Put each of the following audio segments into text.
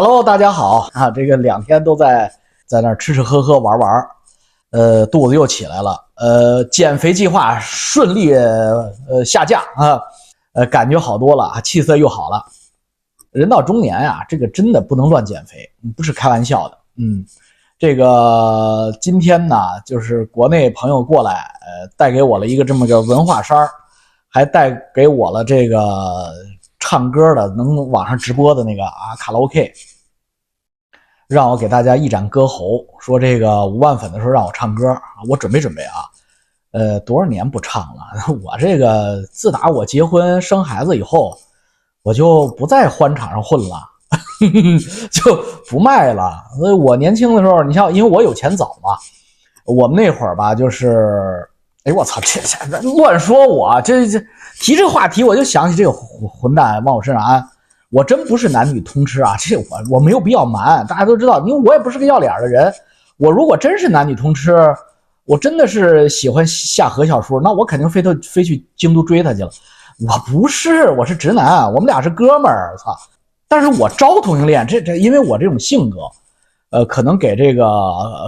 Hello，大家好啊！这个两天都在在那儿吃吃喝喝玩玩，呃，肚子又起来了。呃，减肥计划顺利呃下架啊，呃，感觉好多了，气色又好了。人到中年啊，这个真的不能乱减肥，不是开玩笑的。嗯，这个今天呢，就是国内朋友过来，呃，带给我了一个这么个文化衫儿，还带给我了这个。唱歌的能网上直播的那个啊，卡拉 OK，让我给大家一展歌喉。说这个五万粉的时候让我唱歌，我准备准备啊。呃，多少年不唱了？我这个自打我结婚生孩子以后，我就不在欢场上混了，就不卖了。所以我年轻的时候，你像因为我有钱早嘛，我们那会儿吧，就是。哎，我操！这这乱说，我这这提这个话题，我就想起这个混混蛋往我身上安。我真不是男女通吃啊，这我我没有必要瞒，大家都知道，因为我也不是个要脸的人。我如果真是男女通吃，我真的是喜欢下何小叔，那我肯定飞到飞去京都追他去了。我不是，我是直男，我们俩是哥们儿。操！但是我招同性恋，这这因为我这种性格。呃，可能给这个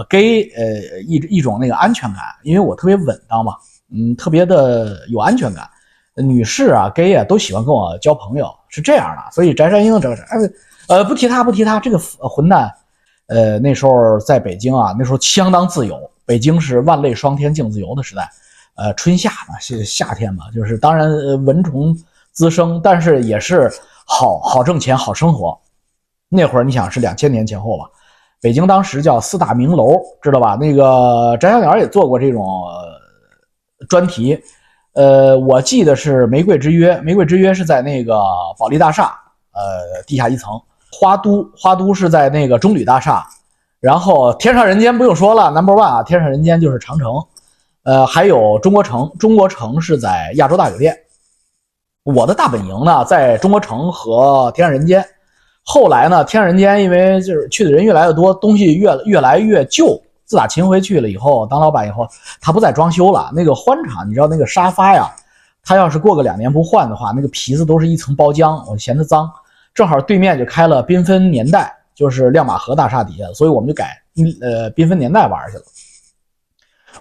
gay 呃一一种那个安全感，因为我特别稳当嘛，嗯，特别的有安全感。女士啊，gay 啊，都喜欢跟我交朋友，是这样的。所以翟山鹰这个，呃，不提他，不提他，这个混蛋，呃，那时候在北京啊，那时候相当自由，北京是万类霜天竞自由的时代。呃，春夏嘛，是夏天嘛，就是当然蚊虫滋生，但是也是好好挣钱，好生活。那会儿你想是两千年前后吧。北京当时叫四大名楼，知道吧？那个翟小鸟也做过这种专题，呃，我记得是玫瑰之约，玫瑰之约是在那个保利大厦，呃，地下一层。花都，花都是在那个中旅大厦。然后天上人间不用说了，Number One 啊，天上人间就是长城。呃，还有中国城，中国城是在亚洲大酒店。我的大本营呢，在中国城和天上人间。后来呢？天上人间，因为就是去的人越来越多，东西越越来越旧。自打秦回去了以后，当老板以后，他不再装修了。那个欢场，你知道那个沙发呀，他要是过个两年不换的话，那个皮子都是一层包浆，我嫌它脏。正好对面就开了缤纷年代，就是亮马河大厦底下，所以我们就改呃缤纷年代玩去了。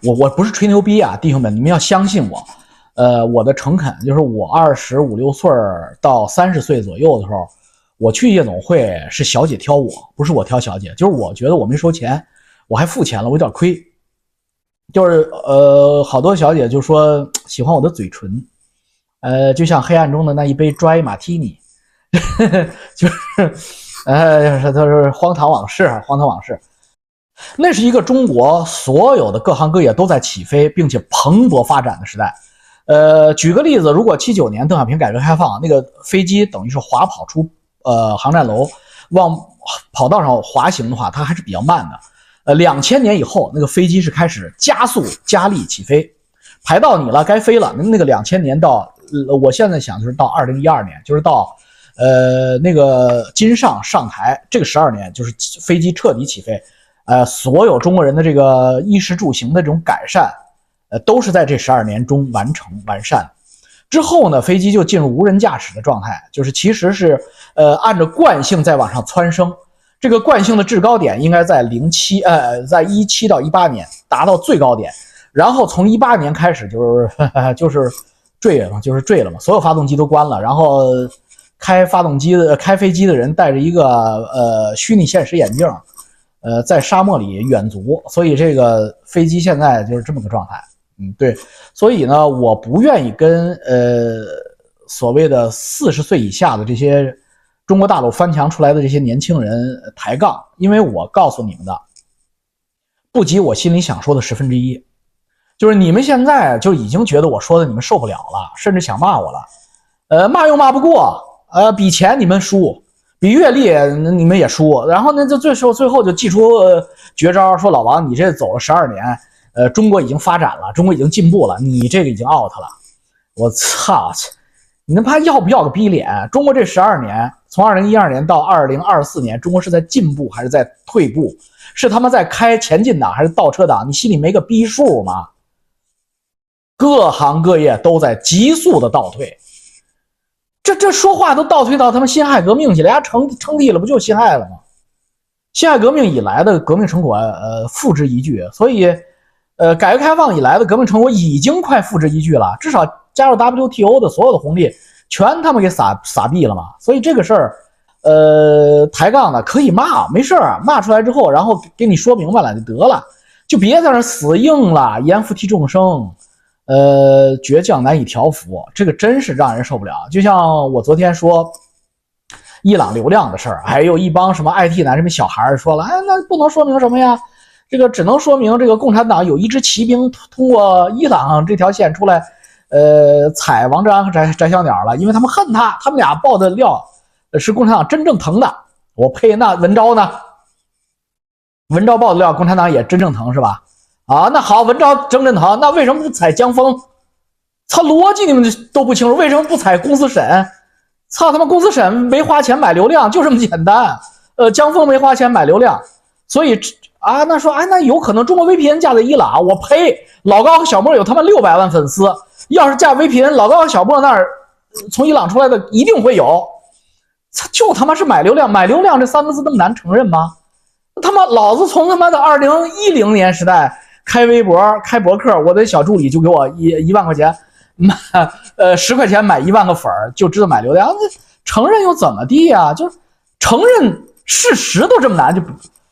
我我不是吹牛逼啊，弟兄们，你们要相信我。呃，我的诚恳就是我二十五六岁到三十岁左右的时候。我去夜总会是小姐挑我，不是我挑小姐，就是我觉得我没收钱，我还付钱了，我有点亏。就是呃，好多小姐就说喜欢我的嘴唇，呃，就像黑暗中的那一杯 dry martini，就是，呃，都是荒唐往事，荒唐往事。那是一个中国所有的各行各业都在起飞并且蓬勃发展的时代。呃，举个例子，如果七九年邓小平改革开放，那个飞机等于是滑跑出。呃，航站楼往跑道上滑行的话，它还是比较慢的。呃，两千年以后，那个飞机是开始加速加力起飞，排到你了，该飞了。那个两千年到，呃我现在想就是到二零一二年，就是到呃那个金上上台这个十二年，就是飞机彻底起飞。呃，所有中国人的这个衣食住行的这种改善，呃，都是在这十二年中完成完善。之后呢，飞机就进入无人驾驶的状态，就是其实是呃按照惯性在往上蹿升，这个惯性的制高点应该在零七呃在一七到一八年达到最高点，然后从一八年开始就是 就是坠了嘛，就是坠了嘛，所有发动机都关了，然后开发动机的开飞机的人戴着一个呃虚拟现实眼镜，呃在沙漠里远足，所以这个飞机现在就是这么个状态。嗯，对，所以呢，我不愿意跟呃所谓的四十岁以下的这些中国大陆翻墙出来的这些年轻人抬杠，因为我告诉你们的不及我心里想说的十分之一，就是你们现在就已经觉得我说的你们受不了了，甚至想骂我了，呃，骂又骂不过，呃，比钱你们输，比阅历你们也输，然后呢，就最后最后就祭出绝招，说老王你这走了十二年。呃，中国已经发展了，中国已经进步了，你这个已经 out 了。我操，你他妈要不要个逼脸？中国这十二年，从二零一二年到二零二四年，中国是在进步还是在退步？是他妈在开前进档还是倒车档？你心里没个逼数吗？各行各业都在急速的倒退，这这说话都倒退到他妈辛亥革命去了，人家成称帝了，不就辛亥了吗？辛亥革命以来的革命成果，呃，付之一炬。所以，呃，改革开放以来的革命成果已经快付之一炬了。至少加入 WTO 的所有的红利，全他妈给撒撒币了嘛。所以这个事儿，呃，抬杠的可以骂，没事儿，骂出来之后，然后给你说明白了就得了，就别在那死硬了，严复替众生。呃，倔强难以调服，这个真是让人受不了。就像我昨天说伊朗流量的事儿，还有一帮什么 IT 男、什么小孩说了，哎，那不能说明什么呀？这个只能说明这个共产党有一支骑兵通过伊朗这条线出来，呃，踩王志安和翟翟小鸟了，因为他们恨他，他们俩爆的料是共产党真正疼的。我呸，那文昭呢？文昭爆的料，共产党也真正疼是吧？啊，那好，文昭真正疼，那为什么不踩江峰？操，逻辑你们都不清楚，为什么不踩公司审？操他妈，公司审没花钱买流量，就这么简单。呃，江峰没花钱买流量，所以啊，那说，哎，那有可能中国 VPN 架在伊朗？我呸！老高和小莫有他妈六百万粉丝，要是架 VPN，老高和小莫那儿从伊朗出来的一定会有。操，就他妈是买流量，买流量这三个字那么难承认吗？他妈，老子从他妈的二零一零年时代。开微博、开博客，我的小助理就给我一一万块钱买，呃，十块钱买一万个粉儿，就知道买流量。那承认又怎么地呀？就是承认事实都这么难，就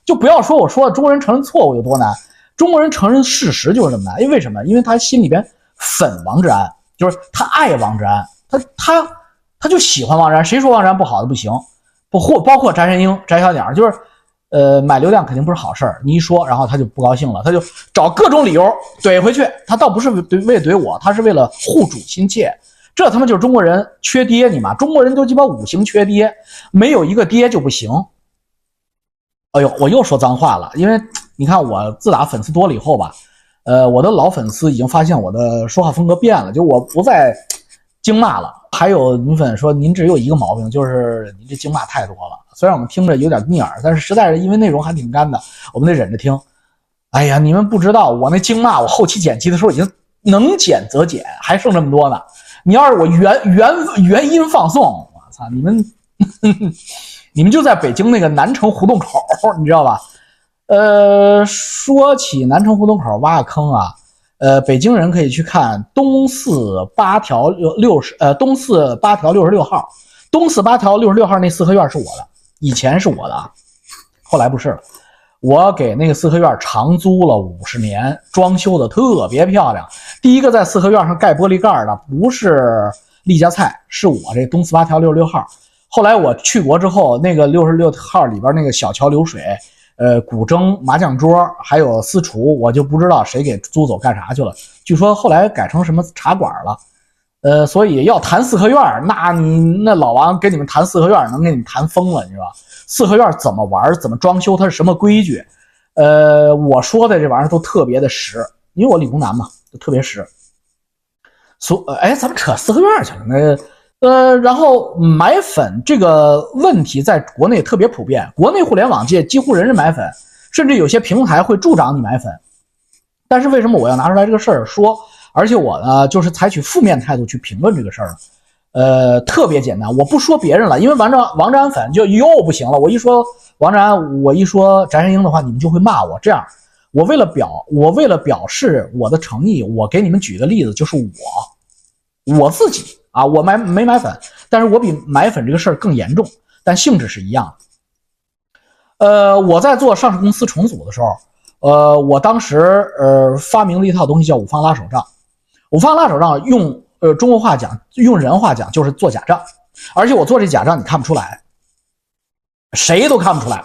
就不要说我说中国人承认错误有多难，中国人承认事实就是这么难。因为为什么？因为他心里边粉王志安，就是他爱王志安，他他他就喜欢王志安。谁说王志安不好的不行？不或包括翟山鹰、翟小鸟，就是。呃，买流量肯定不是好事儿。你一说，然后他就不高兴了，他就找各种理由怼回去。他倒不是怼为怼我，他是为了护主心切。这他妈就是中国人缺爹，你妈！中国人都鸡巴五行缺爹，没有一个爹就不行。哎呦，我又说脏话了，因为你看我自打粉丝多了以后吧，呃，我的老粉丝已经发现我的说话风格变了，就我不再惊骂了。还有女粉说您只有一个毛病，就是您这惊骂太多了。虽然我们听着有点腻耳，但是实在是因为内容还挺干的，我们得忍着听。哎呀，你们不知道，我那惊骂，我后期剪辑的时候已经能剪则剪，还剩这么多呢。你要是我原原原音放送，我操，你们 你们就在北京那个南城胡同口，你知道吧？呃，说起南城胡同口挖个坑啊，呃，北京人可以去看东四八条六六十，呃，东四八条六十六号，东四八条六十六号那四合院是我的。以前是我的，后来不是了。我给那个四合院长租了五十年，装修的特别漂亮。第一个在四合院上盖玻璃盖的不是丽家菜，是我这东四八条六十六号。后来我去国之后，那个六十六号里边那个小桥流水，呃，古筝、麻将桌还有私厨，我就不知道谁给租走干啥去了。据说后来改成什么茶馆了。呃，所以要谈四合院那那老王跟你们谈四合院能给你们谈疯了，你知道？四合院怎么玩，怎么装修，它是什么规矩？呃，我说的这玩意儿都特别的实，因为我理工男嘛，就特别实。所哎，咱们扯四合院去了。那呃，然后买粉这个问题在国内特别普遍，国内互联网界几乎人人买粉，甚至有些平台会助长你买粉。但是为什么我要拿出来这个事儿说？而且我呢，就是采取负面态度去评论这个事儿，呃，特别简单。我不说别人了，因为王章王章粉就又不行了。我一说王章，我一说翟山鹰的话，你们就会骂我。这样，我为了表，我为了表示我的诚意，我给你们举个例子，就是我我自己啊，我买没买粉，但是我比买粉这个事儿更严重，但性质是一样的。呃，我在做上市公司重组的时候，呃，我当时呃发明了一套东西叫五方拉手账。五方拉手账用呃中国话讲，用人话讲就是做假账，而且我做这假账你看不出来，谁都看不出来。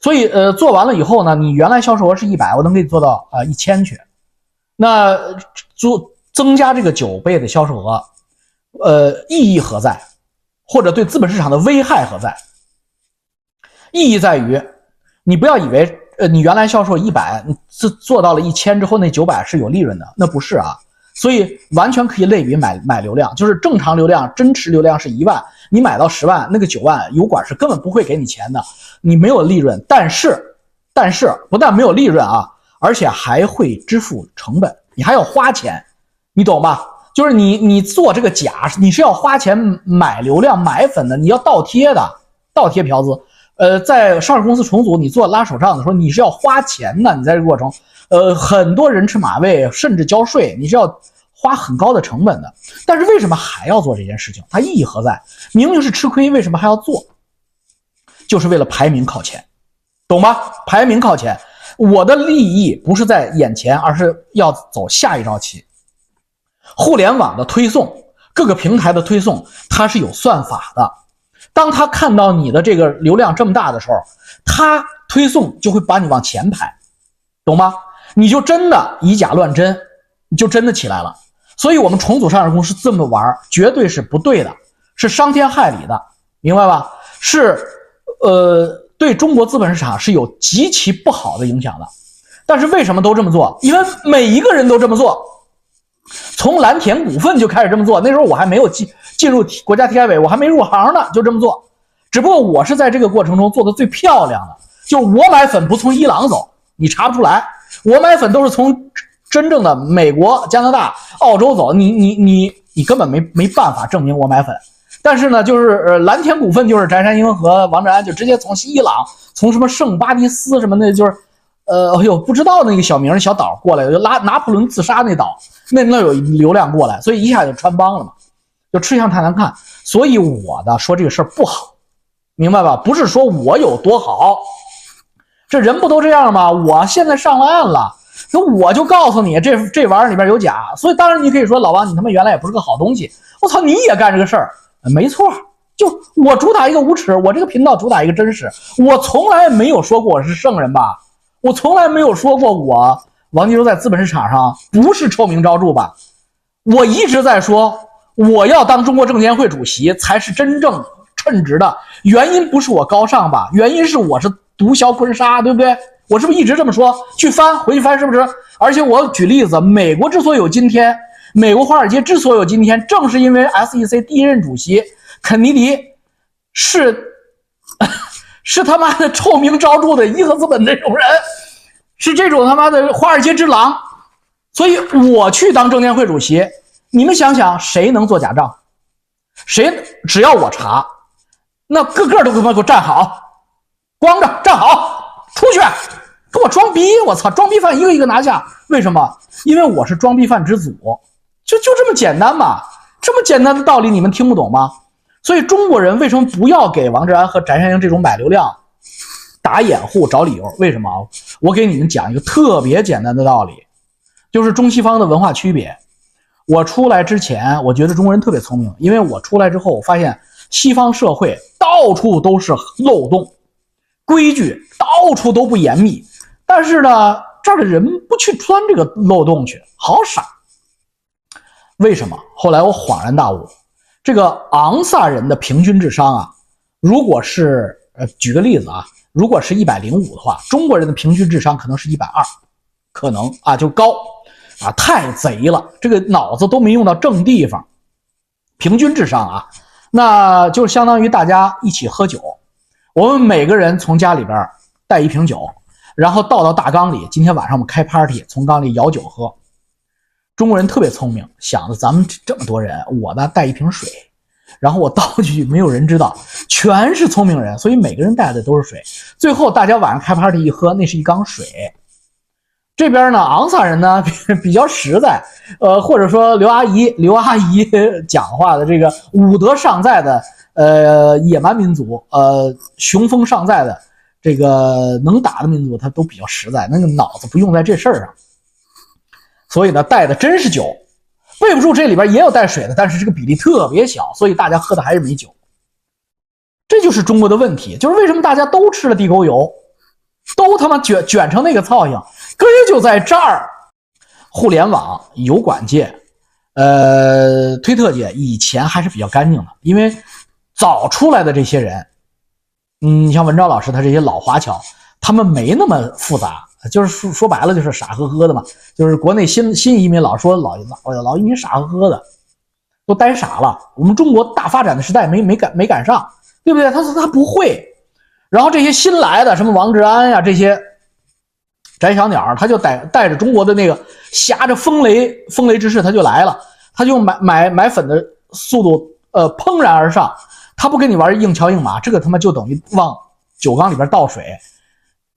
所以呃做完了以后呢，你原来销售额是一百，我能给你做到啊一千去。那做增加这个九倍的销售额，呃意义何在？或者对资本市场的危害何在？意义在于，你不要以为呃你原来销售一百，做做到了一千之后那九百是有利润的，那不是啊。所以完全可以类比买买流量，就是正常流量真实流量是一万，你买到十万，那个九万油管是根本不会给你钱的，你没有利润。但是，但是不但没有利润啊，而且还会支付成本，你还要花钱，你懂吧？就是你你做这个假，你是要花钱买流量买粉的，你要倒贴的，倒贴嫖资，呃，在上市公司重组，你做拉手账的时候，你是要花钱的。你在这个过程，呃，很多人吃马喂，甚至交税，你是要花很高的成本的。但是为什么还要做这件事情？它意义何在？明明是吃亏，为什么还要做？就是为了排名靠前，懂吗？排名靠前，我的利益不是在眼前，而是要走下一招棋。互联网的推送，各个平台的推送，它是有算法的。当他看到你的这个流量这么大的时候，他推送就会把你往前排，懂吗？你就真的以假乱真，你就真的起来了。所以，我们重组上市公司这么玩，绝对是不对的，是伤天害理的，明白吧？是，呃，对中国资本市场是有极其不好的影响的。但是为什么都这么做？因为每一个人都这么做。从蓝田股份就开始这么做，那时候我还没有进进入国家体改委，我还没入行呢，就这么做。只不过我是在这个过程中做的最漂亮的，就我买粉不从伊朗走，你查不出来。我买粉都是从真正的美国、加拿大、澳洲走，你你你你根本没没办法证明我买粉。但是呢，就是呃蓝田股份就是翟山鹰和王志安就直接从伊朗，从什么圣巴迪斯什么的，就是。呃，哎呦，不知道那个小名小岛过来，就拉拿破仑自杀那岛，那那有流量过来，所以一下就穿帮了嘛，就吃相太难看。所以我的说这个事儿不好，明白吧？不是说我有多好，这人不都这样吗？我现在上了岸了，那我就告诉你，这这玩意儿里边有假。所以当然你可以说老王，你他妈原来也不是个好东西。我操，你也干这个事儿，没错，就我主打一个无耻，我这个频道主打一个真实，我从来没有说过我是圣人吧。我从来没有说过我王金洲在资本市场上不是臭名昭著吧？我一直在说我要当中国证监会主席才是真正称职的。原因不是我高尚吧？原因是我是毒枭坤沙，对不对？我是不是一直这么说？去翻回去翻，是不是？而且我举例子，美国之所以有今天，美国华尔街之所以有今天，正是因为 SEC 第一任主席肯尼迪是。是他妈的臭名昭著的伊和资本那种人，是这种他妈的华尔街之狼，所以我去当证监会主席，你们想想谁能做假账？谁只要我查，那个个都他妈给我站好，光着站好，出去给我装逼！我操，装逼犯一个一个拿下！为什么？因为我是装逼犯之祖，就就这么简单嘛！这么简单的道理你们听不懂吗？所以中国人为什么不要给王志安和翟山鹰这种买流量打掩护、找理由？为什么？我给你们讲一个特别简单的道理，就是中西方的文化区别。我出来之前，我觉得中国人特别聪明，因为我出来之后，我发现西方社会到处都是漏洞，规矩到处都不严密，但是呢，这儿的人不去钻这个漏洞去，好傻。为什么？后来我恍然大悟。这个昂萨人的平均智商啊，如果是呃，举个例子啊，如果是一百零五的话，中国人的平均智商可能是一百二，可能啊就高啊，太贼了，这个脑子都没用到正地方。平均智商啊，那就相当于大家一起喝酒，我们每个人从家里边带一瓶酒，然后倒到大缸里，今天晚上我们开 party，从缸里舀酒喝。中国人特别聪明，想着咱们这么多人，我呢带一瓶水，然后我倒进去，没有人知道，全是聪明人，所以每个人带的都是水。最后大家晚上开 party 一喝，那是一缸水。这边呢，昂萨人呢 比较实在，呃，或者说刘阿姨，刘阿姨讲话的这个武德尚在的，呃，野蛮民族，呃，雄风尚在的这个能打的民族，他都比较实在，那个脑子不用在这事儿上。所以呢，带的真是酒，备不住这里边也有带水的，但是这个比例特别小，所以大家喝的还是米酒。这就是中国的问题，就是为什么大家都吃了地沟油，都他妈卷卷成那个造样，根儿就在这儿。互联网、油管界、呃，推特界以前还是比较干净的，因为早出来的这些人，嗯，像文昭老师他这些老华侨，他们没那么复杂。就是说说白了，就是傻呵呵的嘛。就是国内新新移民老说老老老移民傻呵呵的，都呆傻了。我们中国大发展的时代没没赶没赶上，对不对？他他不会。然后这些新来的什么王志安呀，这些翟小鸟，他就带带着中国的那个挟着风雷风雷之势，他就来了。他就买买买粉的速度，呃，怦然而上。他不跟你玩硬桥硬马，这个他妈就等于往酒缸里边倒水，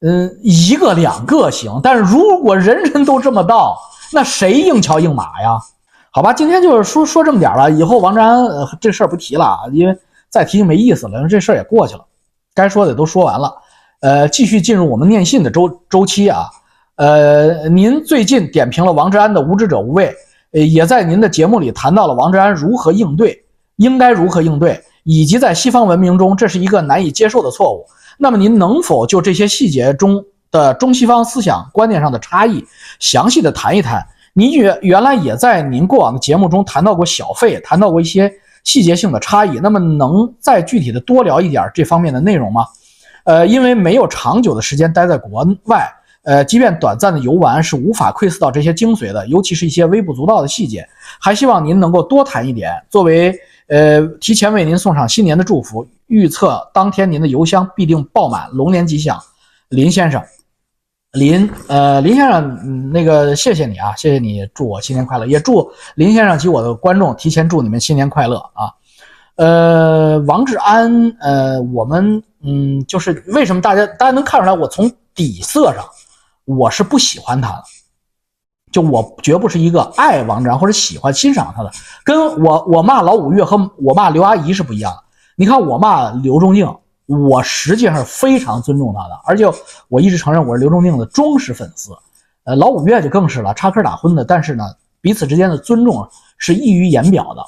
嗯，一个两个行，但是如果人人都这么倒，那谁硬桥硬马呀？好吧，今天就是说说这么点了，以后王志安这事儿不提了，因为再提就没意思了，因为这事儿也过去了，该说的都说完了。呃，继续进入我们念信的周周期啊。呃，您最近点评了王志安的无知者无畏，呃，也在您的节目里谈到了王志安如何应对，应该如何应对，以及在西方文明中这是一个难以接受的错误。那么您能否就这些细节中的中西方思想观念上的差异，详细的谈一谈？您原原来也在您过往的节目中谈到过小费，谈到过一些细节性的差异。那么能再具体的多聊一点这方面的内容吗？呃，因为没有长久的时间待在国外，呃，即便短暂的游玩是无法窥伺到这些精髓的，尤其是一些微不足道的细节。还希望您能够多谈一点。作为呃，提前为您送上新年的祝福，预测当天您的邮箱必定爆满，龙年吉祥，林先生。林，呃，林先生，那个谢谢你啊，谢谢你，祝我新年快乐，也祝林先生及我的观众提前祝你们新年快乐啊。呃，王志安，呃，我们，嗯，就是为什么大家大家能看出来，我从底色上我是不喜欢他的，就我绝不是一个爱王志安或者喜欢欣赏他的，跟我我骂老五岳和我骂刘阿姨是不一样的。你看我骂刘仲敬。我实际上非常尊重他的，而且我一直承认我是刘仲敬的忠实粉丝。呃，老五岳就更是了，插科打诨的。但是呢，彼此之间的尊重是溢于言表的。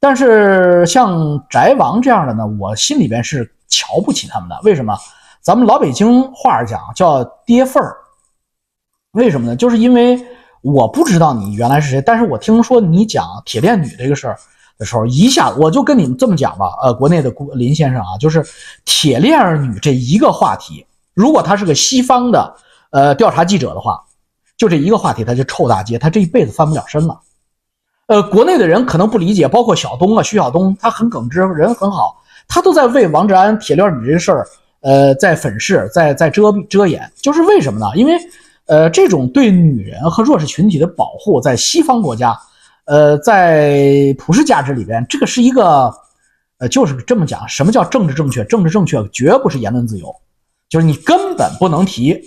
但是像翟王这样的呢，我心里边是瞧不起他们的。为什么？咱们老北京话讲叫跌份儿。为什么呢？就是因为我不知道你原来是谁，但是我听说你讲铁链女这个事儿。的时候，一下我就跟你们这么讲吧，呃，国内的林先生啊，就是铁链儿女这一个话题，如果他是个西方的呃调查记者的话，就这一个话题他就臭大街，他这一辈子翻不了身了。呃，国内的人可能不理解，包括小东啊，徐晓东，他很耿直，人很好，他都在为王志安铁链女这事儿，呃，在粉饰，在在遮遮掩，就是为什么呢？因为呃，这种对女人和弱势群体的保护，在西方国家。呃，在普世价值里边，这个是一个，呃，就是这么讲。什么叫政治正确？政治正确绝不是言论自由，就是你根本不能提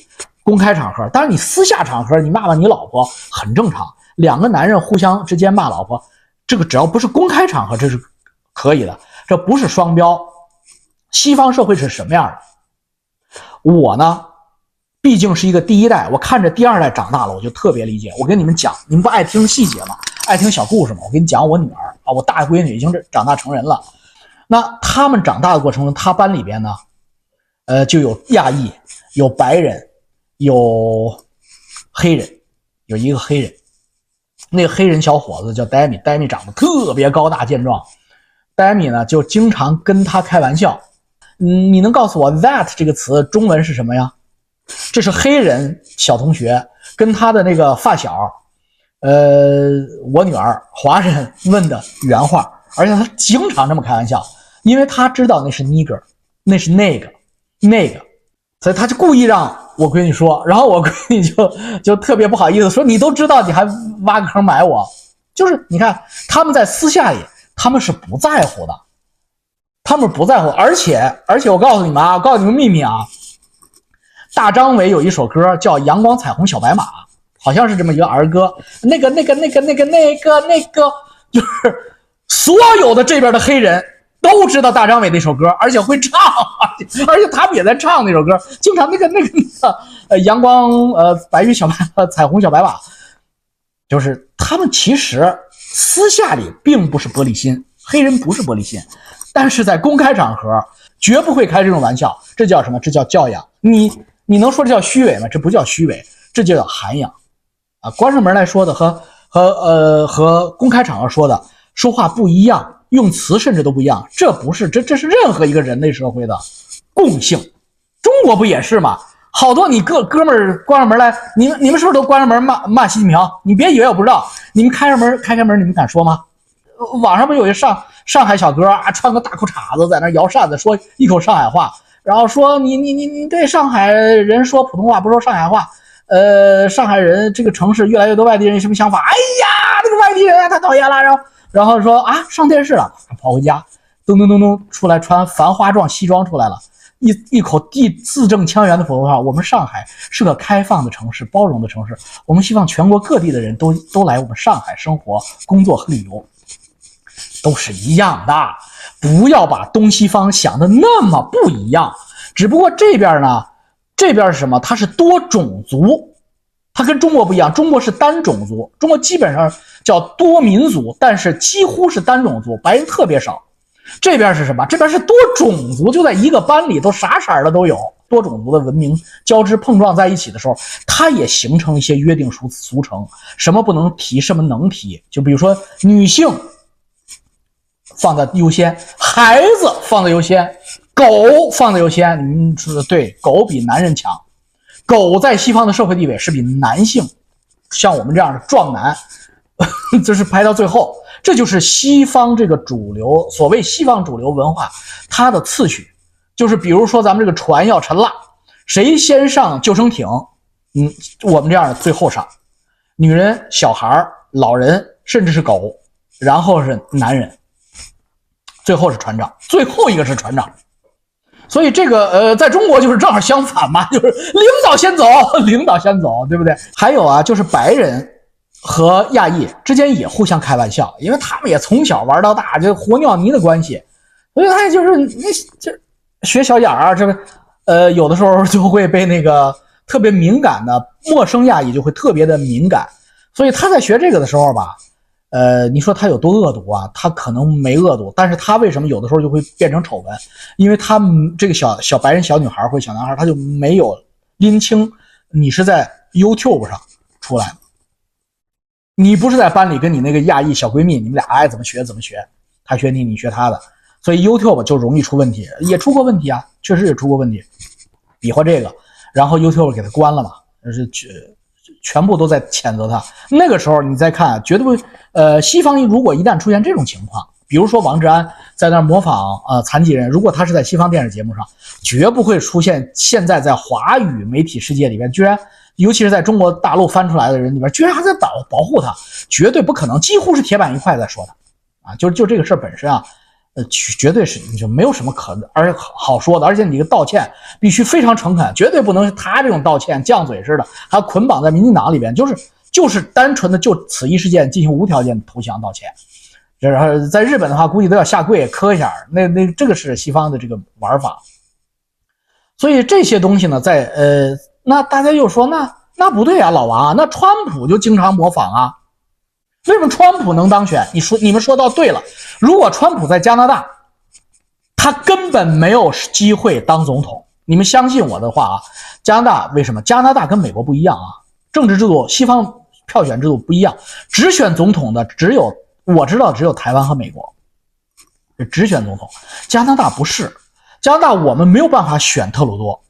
公开场合。当然，你私下场合你骂骂你老婆很正常。两个男人互相之间骂老婆，这个只要不是公开场合，这是可以的。这不是双标。西方社会是什么样的？我呢？毕竟是一个第一代，我看着第二代长大了，我就特别理解。我跟你们讲，你们不爱听细节吗？爱听小故事吗？我给你讲，我女儿啊，我大闺女已经是长大成人了。那他们长大的过程中，他班里边呢，呃，就有亚裔，有白人，有黑人，有一个黑人。那个黑人小伙子叫戴米，戴米长得特别高大健壮。戴米呢，就经常跟他开玩笑。嗯，你能告诉我 that 这个词中文是什么呀？这是黑人小同学跟他的那个发小，呃，我女儿华人问的原话，而且他经常这么开玩笑，因为他知道那是 nigger，那是那个那个，所以他就故意让我闺女说，然后我闺女就就特别不好意思说，你都知道，你还挖个坑埋我，就是你看他们在私下里他们是不在乎的，他们不在乎，而且而且我告诉你们啊，我告诉你们秘密啊。大张伟有一首歌叫《阳光彩虹小白马》，好像是这么一个儿歌。那个、那个、那个、那个、那个、那个，就是所有的这边的黑人都知道大张伟那首歌，而且会唱，而且他们也在唱那首歌。经常那个、那个、那个，呃，阳光，呃，白云小白，彩虹小白马，就是他们其实私下里并不是玻璃心，黑人不是玻璃心，但是在公开场合绝不会开这种玩笑。这叫什么？这叫教养。你。你能说这叫虚伪吗？这不叫虚伪，这就叫涵养，啊，关上门来说的和和呃和公开场合说的说话不一样，用词甚至都不一样，这不是这这是任何一个人类社会的共性，中国不也是吗？好多你哥哥们儿关上门来，你们你们是不是都关上门骂骂习近平？你别以为我不知道，你们开上门开开门，你们敢说吗？网上不有一上上海小哥啊，穿个大裤衩子在那摇扇子，说一口上海话。然后说你你你你对上海人说普通话不说上海话，呃，上海人这个城市越来越多外地人什么想法？哎呀，这个外地人太讨厌了。然后然后说啊上电视了，跑回家，咚咚咚咚出来穿繁花状西装出来了，一一口地字正腔圆的普通话。我们上海是个开放的城市，包容的城市。我们希望全国各地的人都都来我们上海生活、工作和旅游，都是一样的。不要把东西方想的那么不一样。只不过这边呢，这边是什么？它是多种族，它跟中国不一样。中国是单种族，中国基本上叫多民族，但是几乎是单种族，白人特别少。这边是什么？这边是多种族，就在一个班里，都啥色的都有。多种族的文明交织碰撞在一起的时候，它也形成一些约定俗俗成，什么不能提，什么能提。就比如说女性放在优先，孩子放在优先，狗放在优先。你说的对，狗比男人强，狗在西方的社会地位是比男性，像我们这样的壮男，就是排到最后。这就是西方这个主流，所谓西方主流文化，它的次序，就是比如说咱们这个船要沉了，谁先上救生艇？嗯，我们这样的最后上，女人、小孩、老人，甚至是狗，然后是男人，最后是船长，最后一个是船长。所以这个呃，在中国就是正好相反嘛，就是领导先走，领导先走，对不对？还有啊，就是白人。和亚裔之间也互相开玩笑，因为他们也从小玩到大，就活尿泥的关系，所以他就是那这学小眼儿啊，这个呃有的时候就会被那个特别敏感的陌生亚裔就会特别的敏感，所以他在学这个的时候吧，呃，你说他有多恶毒啊？他可能没恶毒，但是他为什么有的时候就会变成丑闻？因为他这个小小白人小女孩或小男孩，他就没有拎清你是在 YouTube 上出来的。你不是在班里跟你那个亚裔小闺蜜，你们俩爱怎么学怎么学，她学你，你学她的，所以 YouTube 就容易出问题，也出过问题啊，确实也出过问题，比划这个，然后 YouTube 给他关了嘛，就是去全部都在谴责他。那个时候你再看，绝对呃，西方如果一旦出现这种情况，比如说王志安在那模仿呃残疾人，如果他是在西方电视节目上，绝不会出现现在在华语媒体世界里边居然。尤其是在中国大陆翻出来的人里边，居然还在保保护他，绝对不可能，几乎是铁板一块在说他，啊，就就这个事儿本身啊，呃，绝对是就没有什么可而好说的，而且你这个道歉必须非常诚恳，绝对不能他这种道歉犟嘴似的，还捆绑在民进党里边，就是就是单纯的就此一事件进行无条件投降道歉，然后在日本的话，估计都要下跪磕一下，那那这个是西方的这个玩法，所以这些东西呢，在呃。那大家又说，那那不对啊，老王啊，那川普就经常模仿啊，为什么川普能当选？你说你们说到对了，如果川普在加拿大，他根本没有机会当总统。你们相信我的话啊，加拿大为什么？加拿大跟美国不一样啊，政治制度，西方票选制度不一样，直选总统的只有我知道只有台湾和美国，直选总统。加拿大不是，加拿大我们没有办法选特鲁多。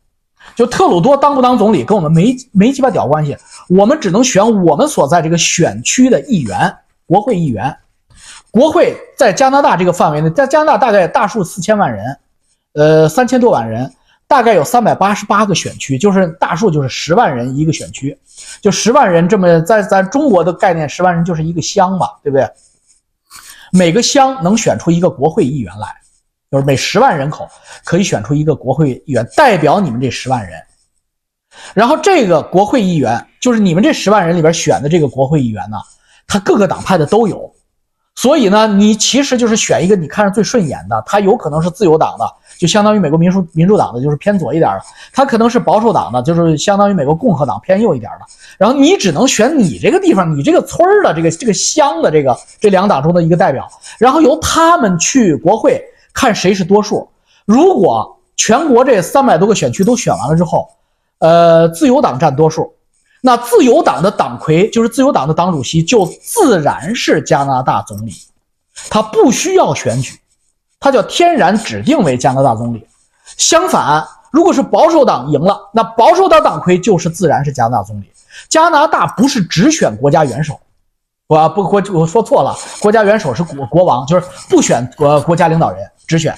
就特鲁多当不当总理跟我们没没鸡巴屌关系，我们只能选我们所在这个选区的议员，国会议员。国会在加拿大这个范围内，在加拿大大概大数四千万人，呃，三千多万人，大概有三百八十八个选区，就是大数就是十万人一个选区，就十万人这么在咱中国的概念，十万人就是一个乡嘛，对不对？每个乡能选出一个国会议员来。就是每十万人口可以选出一个国会议员代表你们这十万人，然后这个国会议员就是你们这十万人里边选的这个国会议员呢，他各个党派的都有，所以呢，你其实就是选一个你看着最顺眼的，他有可能是自由党的，就相当于美国民主民主党的，就是偏左一点的；他可能是保守党的，就是相当于美国共和党偏右一点的。然后你只能选你这个地方、你这个村儿的这个这个乡的这个这两党中的一个代表，然后由他们去国会。看谁是多数。如果全国这三百多个选区都选完了之后，呃，自由党占多数，那自由党的党魁就是自由党的党主席，就自然是加拿大总理，他不需要选举，他叫天然指定为加拿大总理。相反，如果是保守党赢了，那保守党党魁就是自然是加拿大总理。加拿大不是只选国家元首。我不国我说错了，国家元首是国国王，就是不选国国家领导人，只选。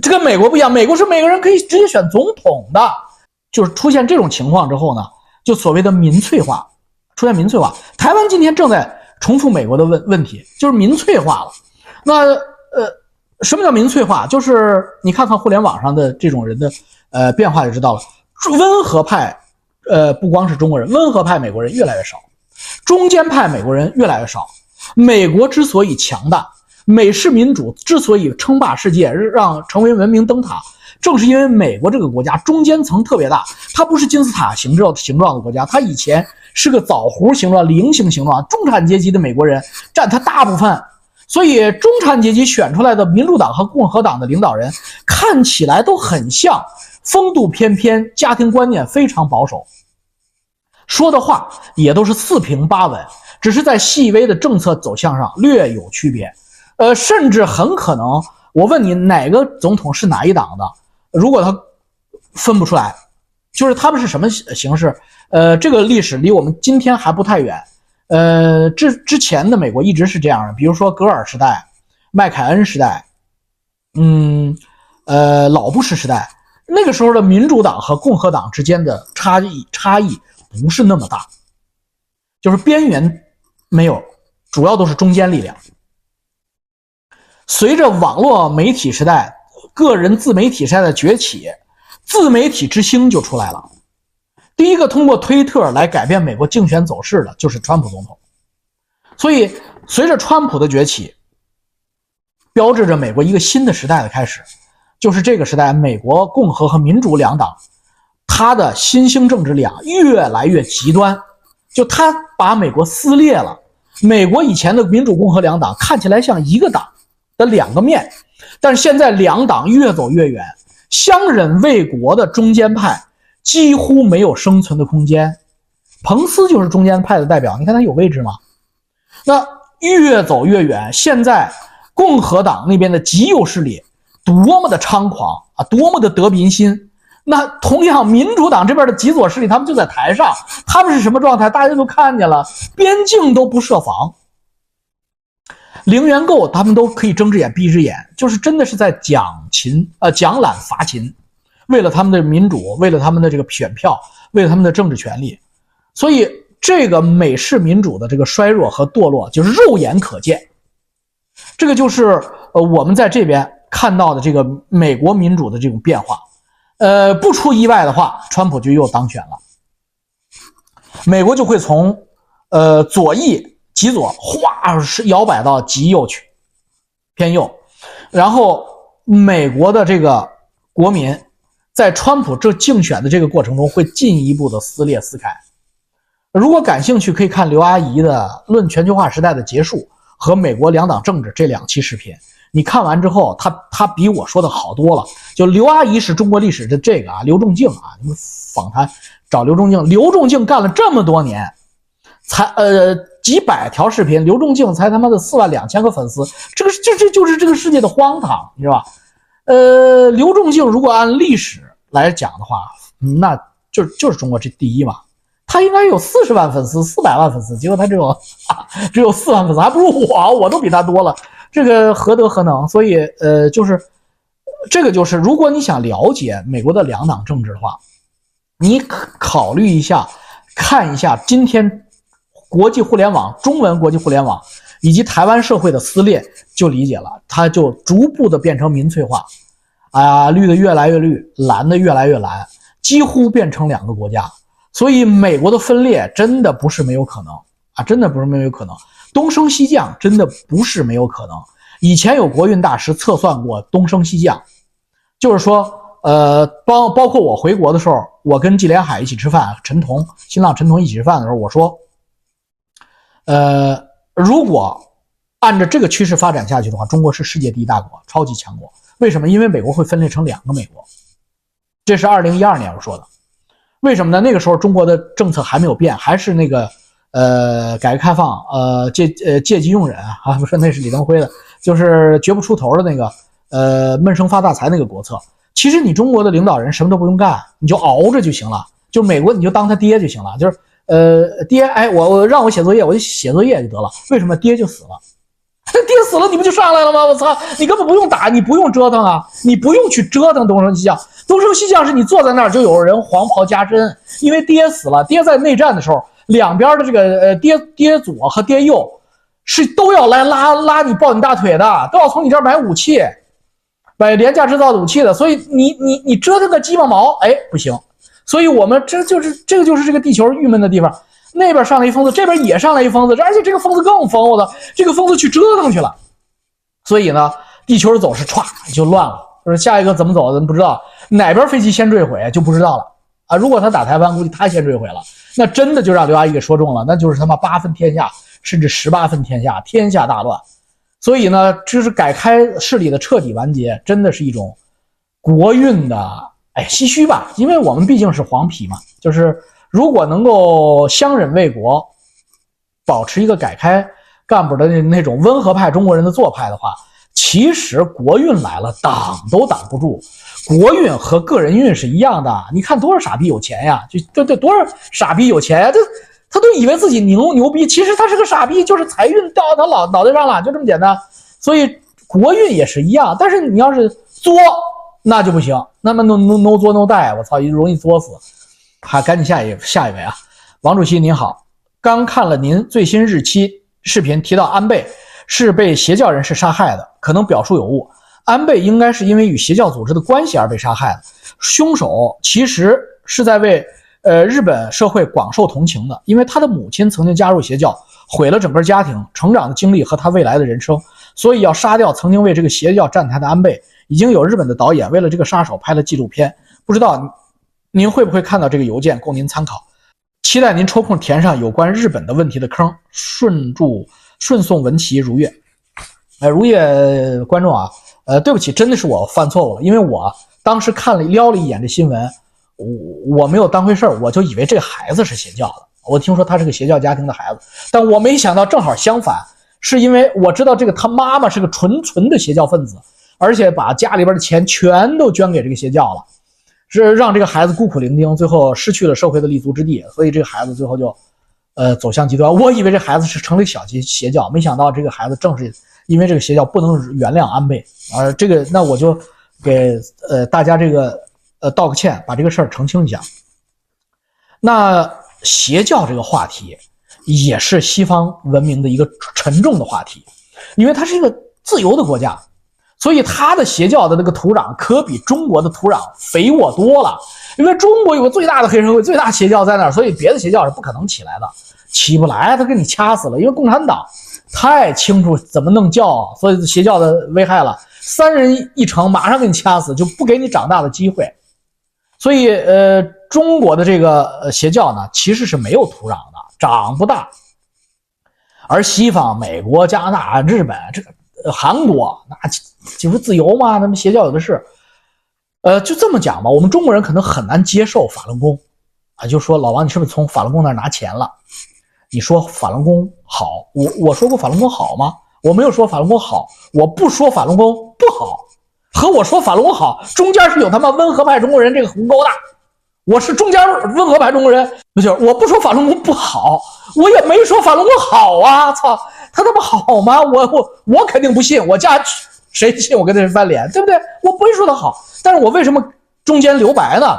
这跟美国不一样，美国是每个人可以直接选总统的。就是出现这种情况之后呢，就所谓的民粹化，出现民粹化。台湾今天正在重复美国的问问题，就是民粹化了。那呃，什么叫民粹化？就是你看看互联网上的这种人的呃变化就知道了。温和派，呃，不光是中国人，温和派美国人越来越少，中间派美国人越来越少。美国之所以强大，美式民主之所以称霸世界，让成为文明灯塔，正是因为美国这个国家中间层特别大。它不是金字塔形状形状的国家，它以前是个枣核形状、菱形形状。中产阶级的美国人占它大部分。所以，中产阶级选出来的民主党和共和党的领导人看起来都很像，风度翩翩，家庭观念非常保守，说的话也都是四平八稳，只是在细微的政策走向上略有区别。呃，甚至很可能，我问你哪个总统是哪一党的，如果他分不出来，就是他们是什么形式？呃，这个历史离我们今天还不太远。呃，之之前的美国一直是这样的，比如说戈尔时代、麦凯恩时代，嗯，呃，老布什时代，那个时候的民主党和共和党之间的差异差异不是那么大，就是边缘没有，主要都是中间力量。随着网络媒体时代、个人自媒体时代的崛起，自媒体之星就出来了。第一个通过推特来改变美国竞选走势的就是川普总统，所以随着川普的崛起，标志着美国一个新的时代的开始，就是这个时代，美国共和和民主两党，他的新兴政治力啊越来越极端，就他把美国撕裂了。美国以前的民主共和两党看起来像一个党的两个面，但是现在两党越走越远，相忍为国的中间派。几乎没有生存的空间。彭斯就是中间派的代表，你看他有位置吗？那越走越远。现在共和党那边的极右势力多么的猖狂啊，多么的得民心。那同样，民主党这边的极左势力，他们就在台上，他们是什么状态？大家都看见了，边境都不设防，零元购他们都可以睁只眼闭只眼，就是真的是在讲勤呃讲懒罚勤。为了他们的民主，为了他们的这个选票，为了他们的政治权利，所以这个美式民主的这个衰弱和堕落就是肉眼可见。这个就是呃我们在这边看到的这个美国民主的这种变化。呃，不出意外的话，川普就又当选了，美国就会从呃左翼极左哗是摇摆到极右去，偏右，然后美国的这个国民。在川普这竞选的这个过程中，会进一步的撕裂撕开。如果感兴趣，可以看刘阿姨的《论全球化时代的结束》和《美国两党政治》这两期视频。你看完之后，他他比我说的好多了。就刘阿姨是中国历史的这个啊，刘仲敬啊，你们访谈找刘仲敬，刘仲敬干了这么多年，才呃几百条视频，刘仲敬才他妈的四万两千个粉丝，这个这这就是这个世界的荒唐，你知道吧？呃，刘仲敬如果按历史来讲的话，那就就是中国这第一嘛。他应该有四十万粉丝，四百万粉丝，结果他只有 只有四万粉丝，还不如我，我都比他多了。这个何德何能？所以，呃，就是这个就是，如果你想了解美国的两党政治的话，你考虑一下，看一下今天国际互联网、中文国际互联网。以及台湾社会的撕裂，就理解了，它就逐步的变成民粹化，啊，绿的越来越绿，蓝的越来越蓝，几乎变成两个国家。所以美国的分裂真的不是没有可能啊，真的不是没有可能，东升西降真的不是没有可能。以前有国运大师测算过东升西降，就是说，呃，包包括我回国的时候，我跟季连海一起吃饭，陈彤、新浪陈彤一起吃饭的时候，我说，呃。如果按照这个趋势发展下去的话，中国是世界第一大国，超级强国。为什么？因为美国会分裂成两个美国。这是二零一二年我说的。为什么呢？那个时候中国的政策还没有变，还是那个呃改革开放呃借呃借机用人啊，不是那是李登辉的，就是绝不出头的那个呃闷声发大财那个国策。其实你中国的领导人什么都不用干，你就熬着就行了。就美国你就当他爹就行了，就是。呃，爹，哎，我我让我写作业，我就写作业就得了。为什么爹就死了？爹死了，你不就上来了吗？我操，你根本不用打，你不用折腾啊，你不用去折腾东升西降。东升西降是你坐在那儿就有人黄袍加身，因为爹死了。爹在内战的时候，两边的这个呃爹爹左和爹右是都要来拉拉你抱你大腿的，都要从你这儿买武器。买廉价制造的武器的，所以你你你折腾个鸡巴毛，哎，不行。所以我们这就是这个就是这个地球郁闷的地方。那边上来一疯子，这边也上来一疯子，而且这个疯子更疯，我操，这个疯子去折腾去了。所以呢，地球走势歘就乱了。就是下一个怎么走，咱不知道，哪边飞机先坠毁就不知道了啊。如果他打台湾，估计他先坠毁了，那真的就让刘阿姨给说中了，那就是他妈八分天下，甚至十八分天下，天下大乱。所以呢，就是改开势力的彻底完结，真的是一种国运的哎唏嘘吧。因为我们毕竟是黄皮嘛，就是如果能够相忍为国，保持一个改开干部的那那种温和派中国人的做派的话。其实国运来了，挡都挡不住。国运和个人运是一样的。你看多少傻逼有钱呀？就这这多少傻逼有钱呀？他他都以为自己牛牛逼，其实他是个傻逼，就是财运掉到他脑脑袋上了，就这么简单。所以国运也是一样。但是你要是作，那就不行。那么 no no no 作 no die，我操，容易作死。好，赶紧下一下一位啊，王主席您好，刚看了您最新日期视频，提到安倍。是被邪教人士杀害的，可能表述有误。安倍应该是因为与邪教组织的关系而被杀害的，凶手其实是在为呃日本社会广受同情的，因为他的母亲曾经加入邪教，毁了整个家庭成长的经历和他未来的人生，所以要杀掉曾经为这个邪教站台的安倍。已经有日本的导演为了这个杀手拍了纪录片，不知道您会不会看到这个邮件，供您参考。期待您抽空填上有关日本的问题的坑，顺祝。顺送文琪如月，哎，如月观众啊，呃，对不起，真的是我犯错误了，因为我当时看了撩了一眼这新闻，我我没有当回事儿，我就以为这孩子是邪教的。我听说他是个邪教家庭的孩子，但我没想到正好相反，是因为我知道这个他妈妈是个纯纯的邪教分子，而且把家里边的钱全都捐给这个邪教了，是让这个孩子孤苦伶仃，最后失去了社会的立足之地，所以这个孩子最后就。呃，走向极端。我以为这孩子是成了小邪邪教，没想到这个孩子正是因为这个邪教不能原谅安倍，而这个那我就给呃大家这个呃道个歉，把这个事儿澄清一下。那邪教这个话题也是西方文明的一个沉重的话题，因为它是一个自由的国家，所以它的邪教的那个土壤可比中国的土壤肥沃多了。因为中国有个最大的黑社会，最大邪教在那儿，所以别的邪教是不可能起来的。起不来，他给你掐死了。因为共产党太清楚怎么弄教，所以邪教的危害了。三人一成，马上给你掐死，就不给你长大的机会。所以，呃，中国的这个邪教呢，其实是没有土壤的，长不大。而西方，美国、加拿大、日本，这个韩国，那就是自由嘛，那么邪教有的是。呃，就这么讲吧，我们中国人可能很难接受法轮功啊，就说老王，你是不是从法轮功那儿拿钱了？你说法轮功好，我我说过法轮功好吗？我没有说法轮功好，我不说法轮功不好，和我说法轮功好中间是有他妈温和派中国人这个鸿沟的，我是中间温和派中国人，不就是我不说法轮功不好，我也没说法轮功好啊，操，他他妈好吗？我我我肯定不信，我家谁信我跟他翻脸，对不对？我不会说他好，但是我为什么中间留白呢？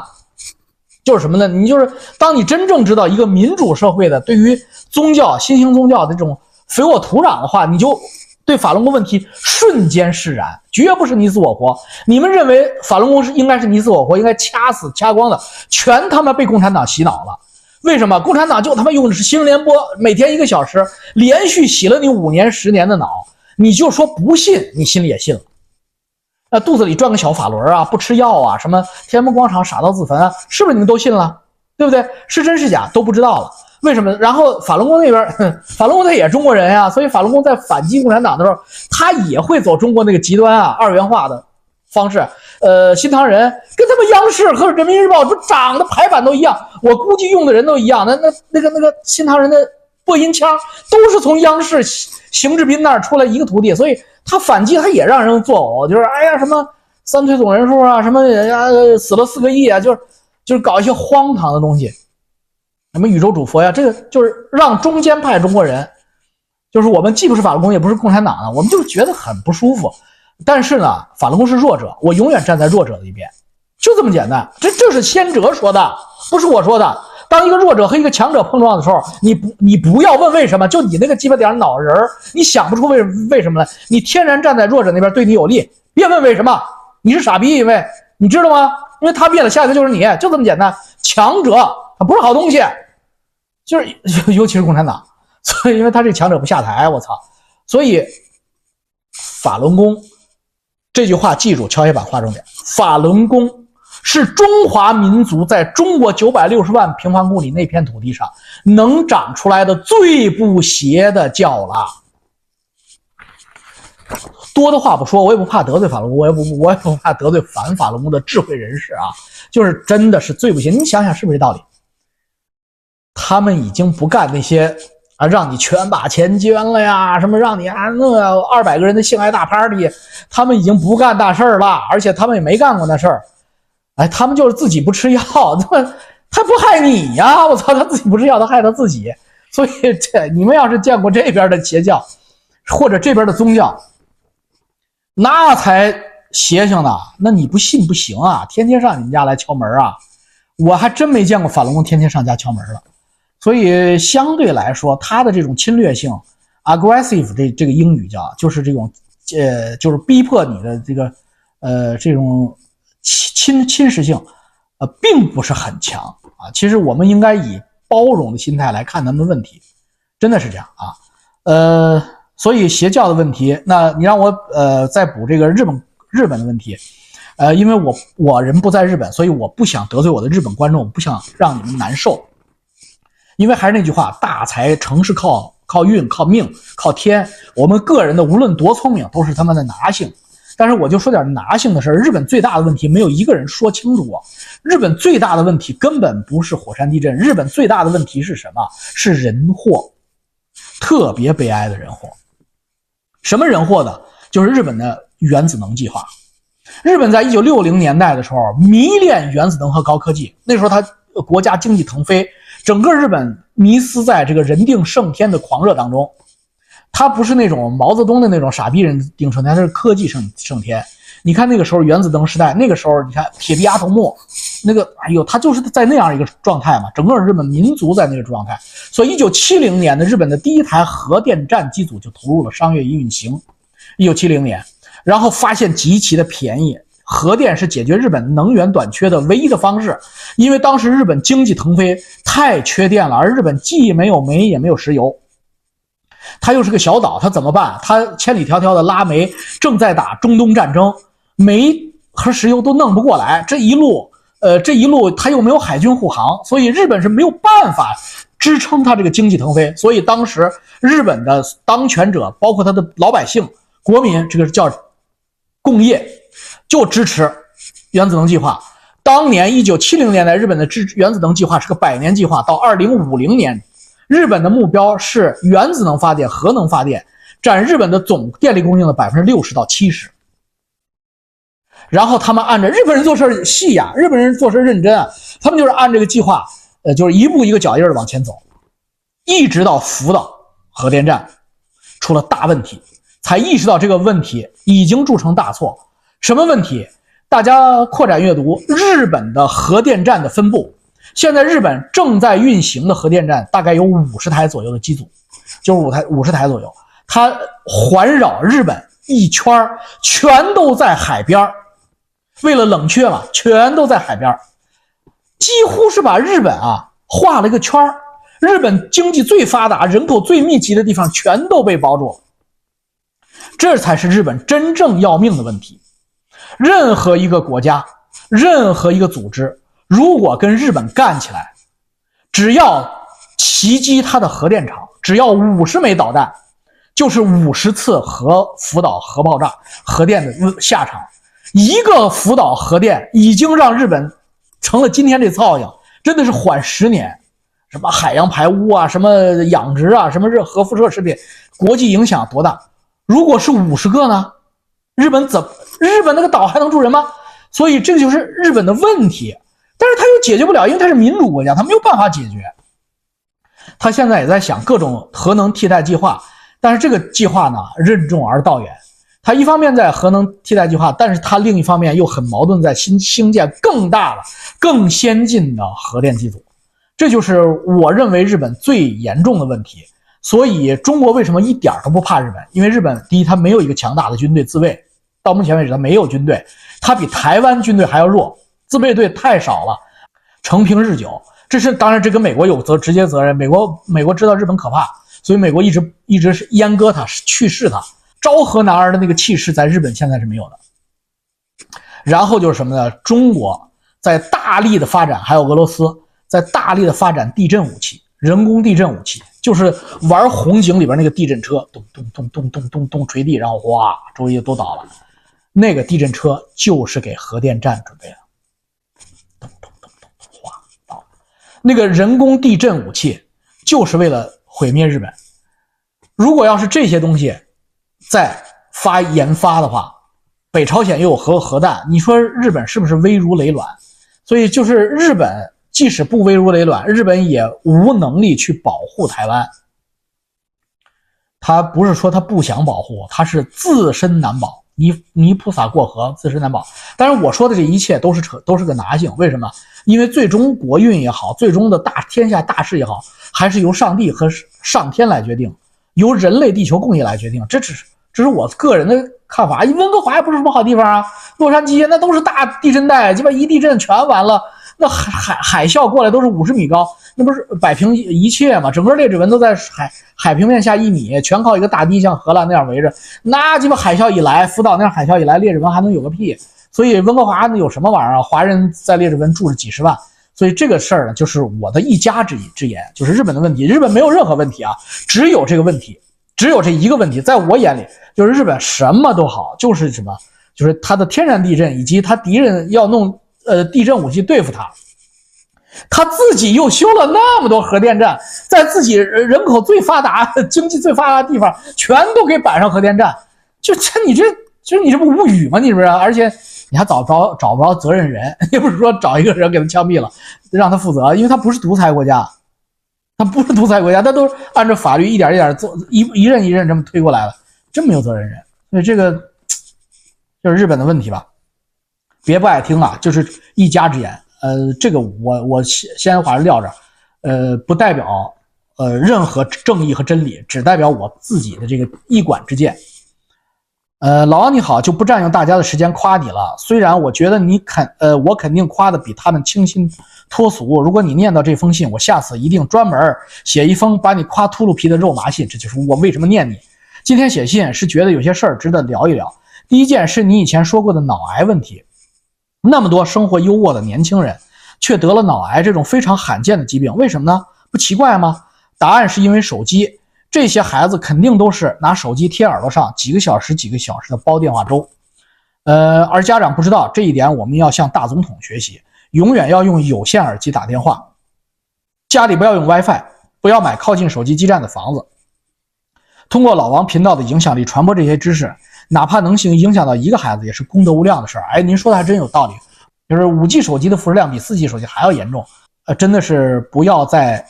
就是什么呢？你就是当你真正知道一个民主社会的对于宗教、新兴宗教的这种肥沃土壤的话，你就对法轮功问题瞬间释然，绝不是你死我活。你们认为法轮功是应该是你死我活，应该掐死掐光的，全他妈被共产党洗脑了。为什么？共产党就他妈用的是新闻联播，每天一个小时，连续洗了你五年、十年的脑，你就说不信，你心里也信了。那肚子里转个小法轮啊，不吃药啊，什么天安门广场傻到自焚啊，是不是你们都信了？对不对？是真是假都不知道了。为什么？然后法轮功那边，法轮功他也是中国人呀，所以法轮功在反击共产党的时候，他也会走中国那个极端啊，二元化的方式。呃，新唐人跟他们央视和人民日报不长得排版都一样，我估计用的人都一样。那那那个那个新唐人的播音腔都是从央视邢志斌那儿出来一个徒弟，所以。他反击，他也让人作呕，就是哎呀，什么三推总人数啊，什么死了四个亿啊，就是就是搞一些荒唐的东西，什么宇宙主佛呀，这个就是让中间派中国人，就是我们既不是法轮功，也不是共产党的，我们就觉得很不舒服。但是呢，法轮功是弱者，我永远站在弱者的一边，就这么简单。这这是先哲说的，不是我说的。当一个弱者和一个强者碰撞的时候，你不，你不要问为什么，就你那个鸡巴点脑仁儿，你想不出为为什么来，你天然站在弱者那边对你有利，别问为什么，你是傻逼，因为你知道吗？因为他灭了，下一个就是你，就这么简单。强者他不是好东西，就是尤其是共产党，所以因为他这强者不下台，我操！所以 法轮功这句话记住，敲黑板划重点。法轮功是中华民族在中国九百六十万平方公里那片土地上能长出来的最不邪的教了。多的话不说，我也不怕得罪法轮功，我也不我也不怕得罪反法轮功的智慧人士啊。就是真的是最不行，你想想是不是这道理？他们已经不干那些啊，让你全把钱捐了呀，什么让你啊那二百个人的性爱大 party，他们已经不干大事儿了，而且他们也没干过那事儿。哎，他们就是自己不吃药，他他不害你呀！我操，他自己不吃药，他害他自己。所以这你们要是见过这边的邪教，或者这边的宗教，那才。邪性的，那你不信不行啊！天天上你们家来敲门啊！我还真没见过法轮功天天上家敲门了。所以相对来说，他的这种侵略性，aggressive 这这个英语叫，就是这种呃，就是逼迫你的这个呃这种侵侵侵蚀性，呃，并不是很强啊。其实我们应该以包容的心态来看他们的问题，真的是这样啊。呃，所以邪教的问题，那你让我呃再补这个日本。日本的问题，呃，因为我我人不在日本，所以我不想得罪我的日本观众，不想让你们难受。因为还是那句话，大财成是靠靠运、靠命、靠天。我们个人的无论多聪明，都是他妈的拿性。但是我就说点拿性的事儿。日本最大的问题没有一个人说清楚。日本最大的问题根本不是火山地震，日本最大的问题是什么？是人祸，特别悲哀的人祸。什么人祸的？就是日本的。原子能计划，日本在一九六零年代的时候迷恋原子能和高科技。那时候他国家经济腾飞，整个日本迷失在这个人定胜天的狂热当中。他不是那种毛泽东的那种傻逼人定胜天，他是科技胜胜天。你看那个时候原子能时代，那个时候你看铁臂阿童木，那个哎呦，他就是在那样一个状态嘛。整个日本民族在那个状态，所以一九七零年的日本的第一台核电站机组就投入了商业运行。一九七零年。然后发现极其的便宜，核电是解决日本能源短缺的唯一的方式。因为当时日本经济腾飞，太缺电了，而日本既没有煤也没有石油，它又是个小岛，它怎么办？它千里迢迢的拉煤，正在打中东战争，煤和石油都弄不过来。这一路，呃，这一路它又没有海军护航，所以日本是没有办法支撑它这个经济腾飞。所以当时日本的当权者，包括他的老百姓、国民，这个叫。工业就支持原子能计划。当年一九七零年代，日本的支原子能计划是个百年计划，到二零五零年，日本的目标是原子能发电、核能发电占日本的总电力供应的百分之六十到七十。然后他们按照日本人做事细呀，日本人做事认真啊，他们就是按这个计划，呃，就是一步一个脚印的往前走，一直到福岛核电站出了大问题。才意识到这个问题已经铸成大错。什么问题？大家扩展阅读日本的核电站的分布。现在日本正在运行的核电站大概有五十台左右的机组，就是五台五十台左右。它环绕日本一圈全都在海边为了冷却嘛，全都在海边几乎是把日本啊画了一个圈日本经济最发达、人口最密集的地方全都被包住了。这才是日本真正要命的问题。任何一个国家，任何一个组织，如果跟日本干起来，只要袭击它的核电厂，只要五十枚导弹，就是五十次核福岛核爆炸、核电的下场。一个福岛核电已经让日本成了今天这造型，真的是缓十年。什么海洋排污啊，什么养殖啊，什么热核辐射食品，国际影响多大？如果是五十个呢？日本怎日本那个岛还能住人吗？所以这就是日本的问题，但是他又解决不了，因为他是民主国家，他没有办法解决。他现在也在想各种核能替代计划，但是这个计划呢任重而道远。他一方面在核能替代计划，但是他另一方面又很矛盾，在新兴建更大的、更先进的核电机组。这就是我认为日本最严重的问题。所以，中国为什么一点都不怕日本？因为日本第一，它没有一个强大的军队自卫，到目前为止，他没有军队，他比台湾军队还要弱，自卫队太少了，承平日久。这是当然，这跟美国有责直接责任。美国美国知道日本可怕，所以美国一直一直是阉割他，去世他，昭和男儿的那个气势，在日本现在是没有的。然后就是什么呢？中国在大力的发展，还有俄罗斯在大力的发展地震武器，人工地震武器，就是玩红警里边那个地震车，咚咚咚咚咚咚咚锤地，然后哗，周围都倒了。那个地震车就是给核电站准备的。那个人工地震武器就是为了毁灭日本。如果要是这些东西再发研发的话，北朝鲜又有核核弹，你说日本是不是危如累卵？所以就是日本即使不危如累卵，日本也无能力去保护台湾。他不是说他不想保护，他是自身难保。泥泥菩萨过河，自身难保。但是，我说的这一切都是扯，都是个拿性。为什么？因为最终国运也好，最终的大天下大事也好，还是由上帝和上天来决定，由人类地球共业来决定。这只是，这是我个人的看法。温哥华也不是什么好地方啊，洛杉矶那都是大地震带，鸡巴一地震全完了。那海海海啸过来都是五十米高，那不是摆平一切吗？整个列治文都在海海平面下一米，全靠一个大堤像荷兰那样围着。那鸡巴海啸一来，福岛那样海啸一来，列治文还能有个屁？所以温哥华那有什么玩意儿啊？华人在列治文住着几十万，所以这个事儿呢，就是我的一家之之言，就是日本的问题。日本没有任何问题啊，只有这个问题，只有这一个问题。在我眼里，就是日本什么都好，就是什么，就是它的天然地震以及它敌人要弄。呃，地震武器对付他，他自己又修了那么多核电站，在自己人口最发达、经济最发达的地方，全都给摆上核电站，就这你这，就你这不无语吗？你是不是？而且你还找不着找不着责任人，也不是说找一个人给他枪毙了，让他负责，因为他不是独裁国家，他不是独裁国家，他都是按照法律一点一点做，一一任一任这么推过来了，真没有责任人，所以这个就是日本的问题吧。别不爱听啊，就是一家之言。呃，这个我我先先把这撂着，呃，不代表呃任何正义和真理，只代表我自己的这个一管之见。呃，老王你好，就不占用大家的时间夸你了。虽然我觉得你肯呃，我肯定夸的比他们清新脱俗。如果你念到这封信，我下次一定专门写一封把你夸秃噜皮的肉麻信。这就是我为什么念你。今天写信是觉得有些事儿值得聊一聊。第一件是你以前说过的脑癌问题。那么多生活优渥的年轻人，却得了脑癌这种非常罕见的疾病，为什么呢？不奇怪吗？答案是因为手机。这些孩子肯定都是拿手机贴耳朵上，几个小时、几个小时的煲电话粥。呃，而家长不知道这一点，我们要向大总统学习，永远要用有线耳机打电话，家里不要用 WiFi，不要买靠近手机基站的房子。通过老王频道的影响力传播这些知识。哪怕能行影响到一个孩子，也是功德无量的事儿。哎，您说的还真有道理，就是五 G 手机的辐射量比四 G 手机还要严重。呃，真的是不要再，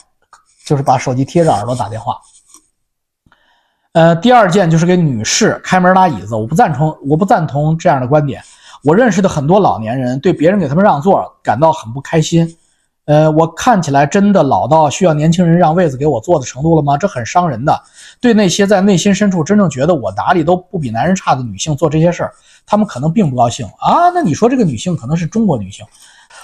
就是把手机贴着耳朵打电话。呃，第二件就是给女士开门拉椅子，我不赞同，我不赞同这样的观点。我认识的很多老年人对别人给他们让座感到很不开心。呃，我看起来真的老到需要年轻人让位子给我坐的程度了吗？这很伤人的。对那些在内心深处真正觉得我哪里都不比男人差的女性做这些事儿，他们可能并不高兴啊。那你说这个女性可能是中国女性，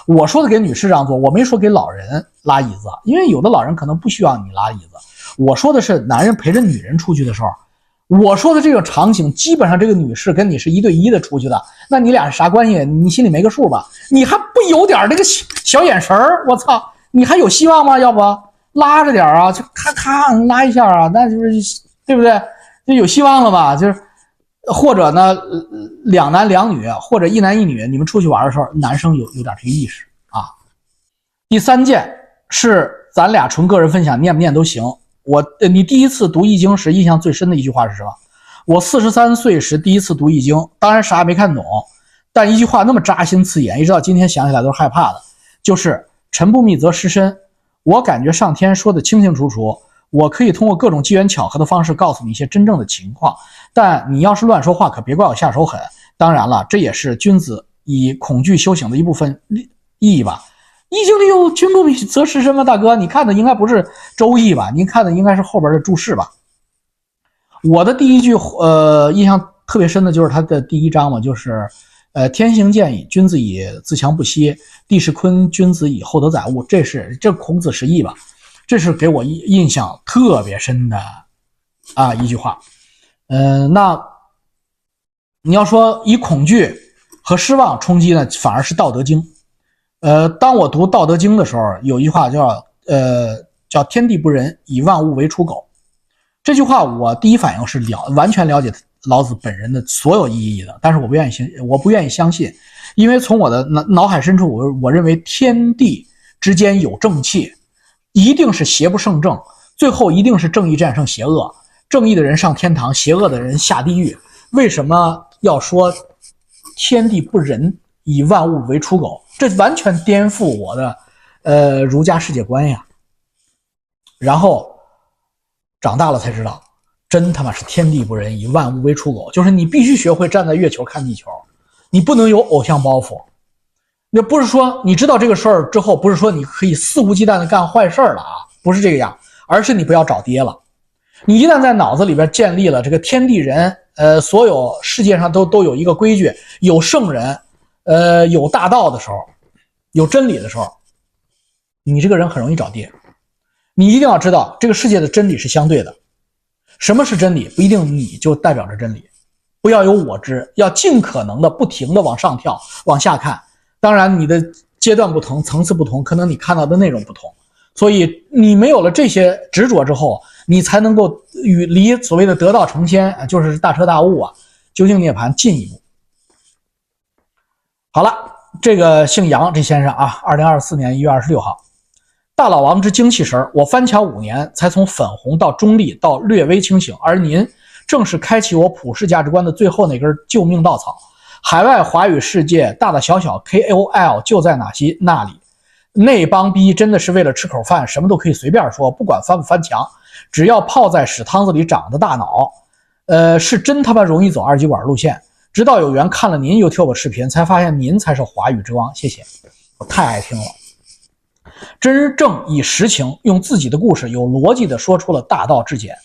我说的给女士让座，我没说给老人拉椅子，因为有的老人可能不需要你拉椅子。我说的是男人陪着女人出去的时候。我说的这个场景，基本上这个女士跟你是一对一的出去的，那你俩是啥关系？你心里没个数吧？你还不有点那个小小眼神儿？我操，你还有希望吗？要不拉着点啊，就咔咔拉一下啊，那就是对不对？就有希望了吧？就是或者呢，两男两女，或者一男一女，你们出去玩的时候，男生有有点这个意识啊。第三件是咱俩纯个人分享，念不念都行。我，你第一次读《易经》时印象最深的一句话是什么？我四十三岁时第一次读《易经》，当然啥也没看懂，但一句话那么扎心刺眼，一直到今天想起来都是害怕的，就是“臣不密则失身”。我感觉上天说的清清楚楚，我可以通过各种机缘巧合的方式告诉你一些真正的情况，但你要是乱说话，可别怪我下手狠。当然了，这也是君子以恐惧修行的一部分意义吧。易经里有“君不密则失身”吗？大哥，你看的应该不是《周易》吧？您看的应该是后边的注释吧？我的第一句，呃，印象特别深的就是他的第一章嘛，就是呃天行健矣，君子以自强不息；地势坤，君子以厚德载物。这是这孔子十义吧？这是给我印印象特别深的啊一句话。嗯，那你要说以恐惧和失望冲击呢，反而是《道德经》。呃，当我读《道德经》的时候，有一句话叫呃叫“天地不仁，以万物为刍狗”。这句话我第一反应是了完全了解老子本人的所有意义的，但是我不愿意信，我不愿意相信，因为从我的脑脑海深处，我我认为天地之间有正气，一定是邪不胜正，最后一定是正义战胜邪恶。正义的人上天堂，邪恶的人下地狱。为什么要说天地不仁，以万物为刍狗？这完全颠覆我的呃儒家世界观呀。然后长大了才知道，真他妈是天地不仁，以万物为刍狗。就是你必须学会站在月球看地球，你不能有偶像包袱。那不是说你知道这个事儿之后，不是说你可以肆无忌惮的干坏事了啊，不是这个样，而是你不要找爹了。你一旦在脑子里边建立了这个天地人，呃，所有世界上都都有一个规矩，有圣人，呃，有大道的时候，有真理的时候，你这个人很容易找爹。你一定要知道，这个世界的真理是相对的。什么是真理？不一定你就代表着真理。不要有我知，要尽可能的不停的往上跳，往下看。当然，你的阶段不同，层次不同，可能你看到的内容不同。所以，你没有了这些执着之后。你才能够与离所谓的得道成仙，就是大彻大悟啊，究竟涅槃进一步。好了，这个姓杨这先生啊，二零二四年一月二十六号，大老王之精气神我翻墙五年才从粉红到中立到略微清醒，而您正是开启我普世价值观的最后那根救命稻草。海外华语世界大大小小 KOL 就在哪些那里，那帮逼真的是为了吃口饭，什么都可以随便说，不管翻不翻墙。只要泡在屎汤子里长的大脑，呃，是真他妈容易走二极管路线。直到有缘看了您 YouTube 视频，才发现您才是华语之王。谢谢，我太爱听了。真正以实情，用自己的故事，有逻辑的说出了大道至简。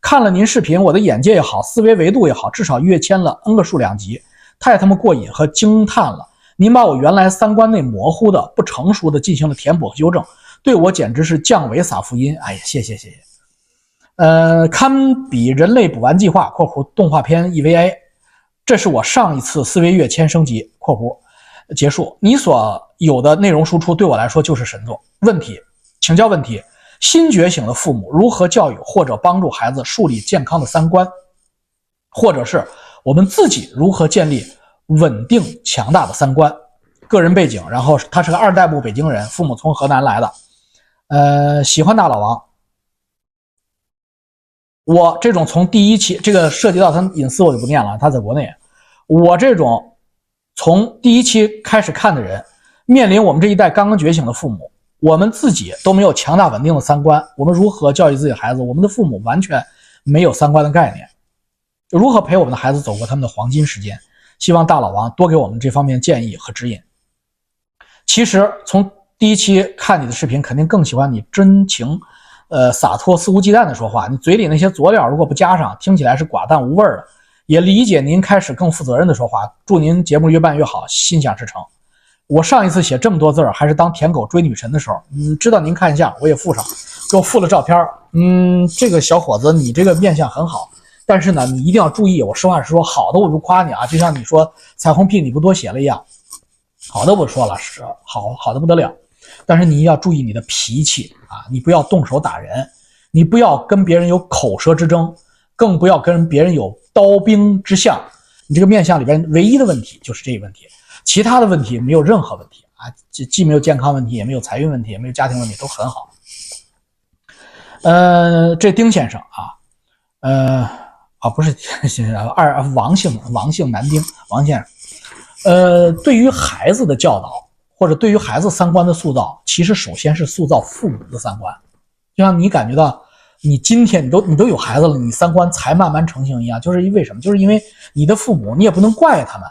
看了您视频，我的眼界也好，思维维度也好，至少跃迁了 N 个数量级，太他妈过瘾和惊叹了。您把我原来三观内模糊的、不成熟的进行了填补和纠正，对我简直是降维撒福音。哎呀，谢谢谢谢。呃，堪比人类补完计划（括弧动画片 EVA），这是我上一次思维跃迁升级（括弧结束）。你所有的内容输出对我来说就是神作。问题，请教问题：新觉醒的父母如何教育或者帮助孩子树立健康的三观？或者是我们自己如何建立稳定强大的三观？个人背景，然后他是个二代目北京人，父母从河南来的，呃，喜欢大老王。我这种从第一期，这个涉及到他隐私，我就不念了。他在国内，我这种从第一期开始看的人，面临我们这一代刚刚觉醒的父母，我们自己都没有强大稳定的三观，我们如何教育自己的孩子？我们的父母完全没有三观的概念，如何陪我们的孩子走过他们的黄金时间？希望大老王多给我们这方面建议和指引。其实从第一期看你的视频，肯定更喜欢你真情。呃，洒脱、肆无忌惮的说话，你嘴里那些佐料如果不加上，听起来是寡淡无味的。也理解您开始更负责任的说话，祝您节目越办越好，心想事成。我上一次写这么多字儿，还是当舔狗追女神的时候，嗯，知道您看相，我也附上，给我附了照片嗯，这个小伙子，你这个面相很好，但是呢，你一定要注意，我实话实说，好的我不夸你啊，就像你说彩虹屁你不多写了一样，好的不说了，是好好的不得了。但是你要注意你的脾气啊，你不要动手打人，你不要跟别人有口舌之争，更不要跟别人有刀兵之相。你这个面相里边唯一的问题就是这个问题，其他的问题没有任何问题啊，既既没有健康问题，也没有财运问题，也没有家庭问题，都很好。呃，这丁先生啊，呃，啊不是先生，二王姓王姓男丁王先生，呃，对于孩子的教导。或者对于孩子三观的塑造，其实首先是塑造父母的三观，就像你感觉到你今天你都你都有孩子了，你三观才慢慢成型一样，就是因为什么？就是因为你的父母，你也不能怪他们，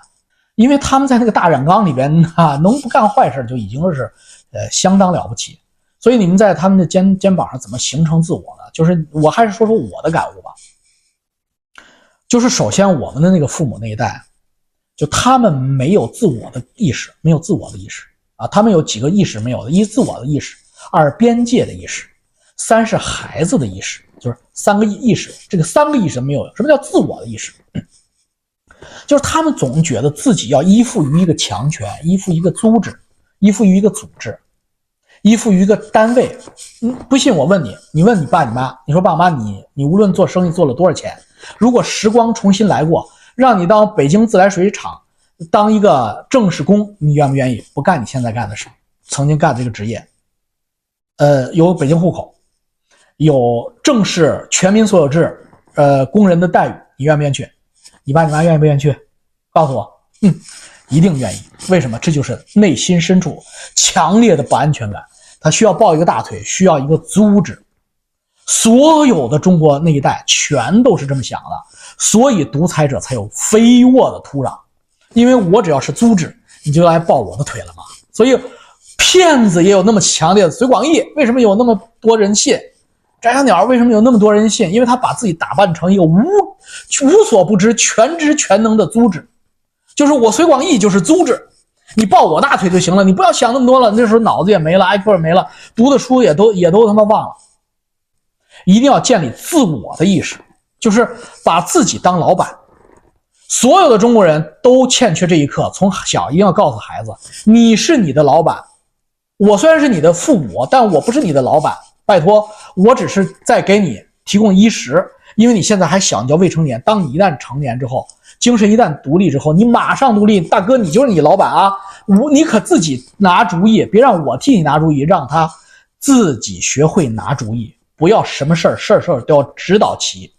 因为他们在那个大染缸里边 啊，能不干坏事就已经是呃相当了不起。所以你们在他们的肩肩膀上怎么形成自我呢？就是我还是说说我的感悟吧。就是首先我们的那个父母那一代，就他们没有自我的意识，没有自我的意识啊，他们有几个意识没有的：一自我的意识，二边界的意识，三是孩子的意识，就是三个意意识。这个三个意识没有。什么叫自我的意识？就是他们总觉得自己要依附于一个强权，依附一个组织，依附于一个组织，依附于一个单位。嗯，不信我问你，你问你爸你妈，你说爸妈，你你无论做生意做了多少钱，如果时光重新来过，让你到北京自来水厂当一个正式工，你愿不愿意？不干你现在干的事，曾经干这个职业，呃，有北京户口，有正式全民所有制，呃，工人的待遇，你愿不愿意去？你爸你妈愿意不愿意去？告诉我，嗯，一定愿意。为什么？这就是内心深处强烈的不安全感。他需要抱一个大腿，需要一个阻止。所有的中国那一代全都是这么想的，所以独裁者才有肥沃的土壤。因为我只要是阻止，你就来抱我的腿了嘛。所以骗子也有那么强烈的。隋广义为什么有那么多人信？翟小鸟为什么有那么多人信？因为他把自己打扮成一个无无所不知、全知全能的组织，就是我隋广义就是组织，你抱我大腿就行了，你不要想那么多了。那时候脑子也没了，IQ 也没了，读的书也都也都他妈忘了。一定要建立自我的意识，就是把自己当老板。所有的中国人都欠缺这一课，从小一定要告诉孩子：你是你的老板，我虽然是你的父母，但我不是你的老板。拜托，我只是在给你提供衣食，因为你现在还小，你叫未成年。当你一旦成年之后，精神一旦独立之后，你马上独立，大哥，你就是你老板啊！我你可自己拿主意，别让我替你拿主意，让他自己学会拿主意，不要什么事儿事儿事儿都要指导其。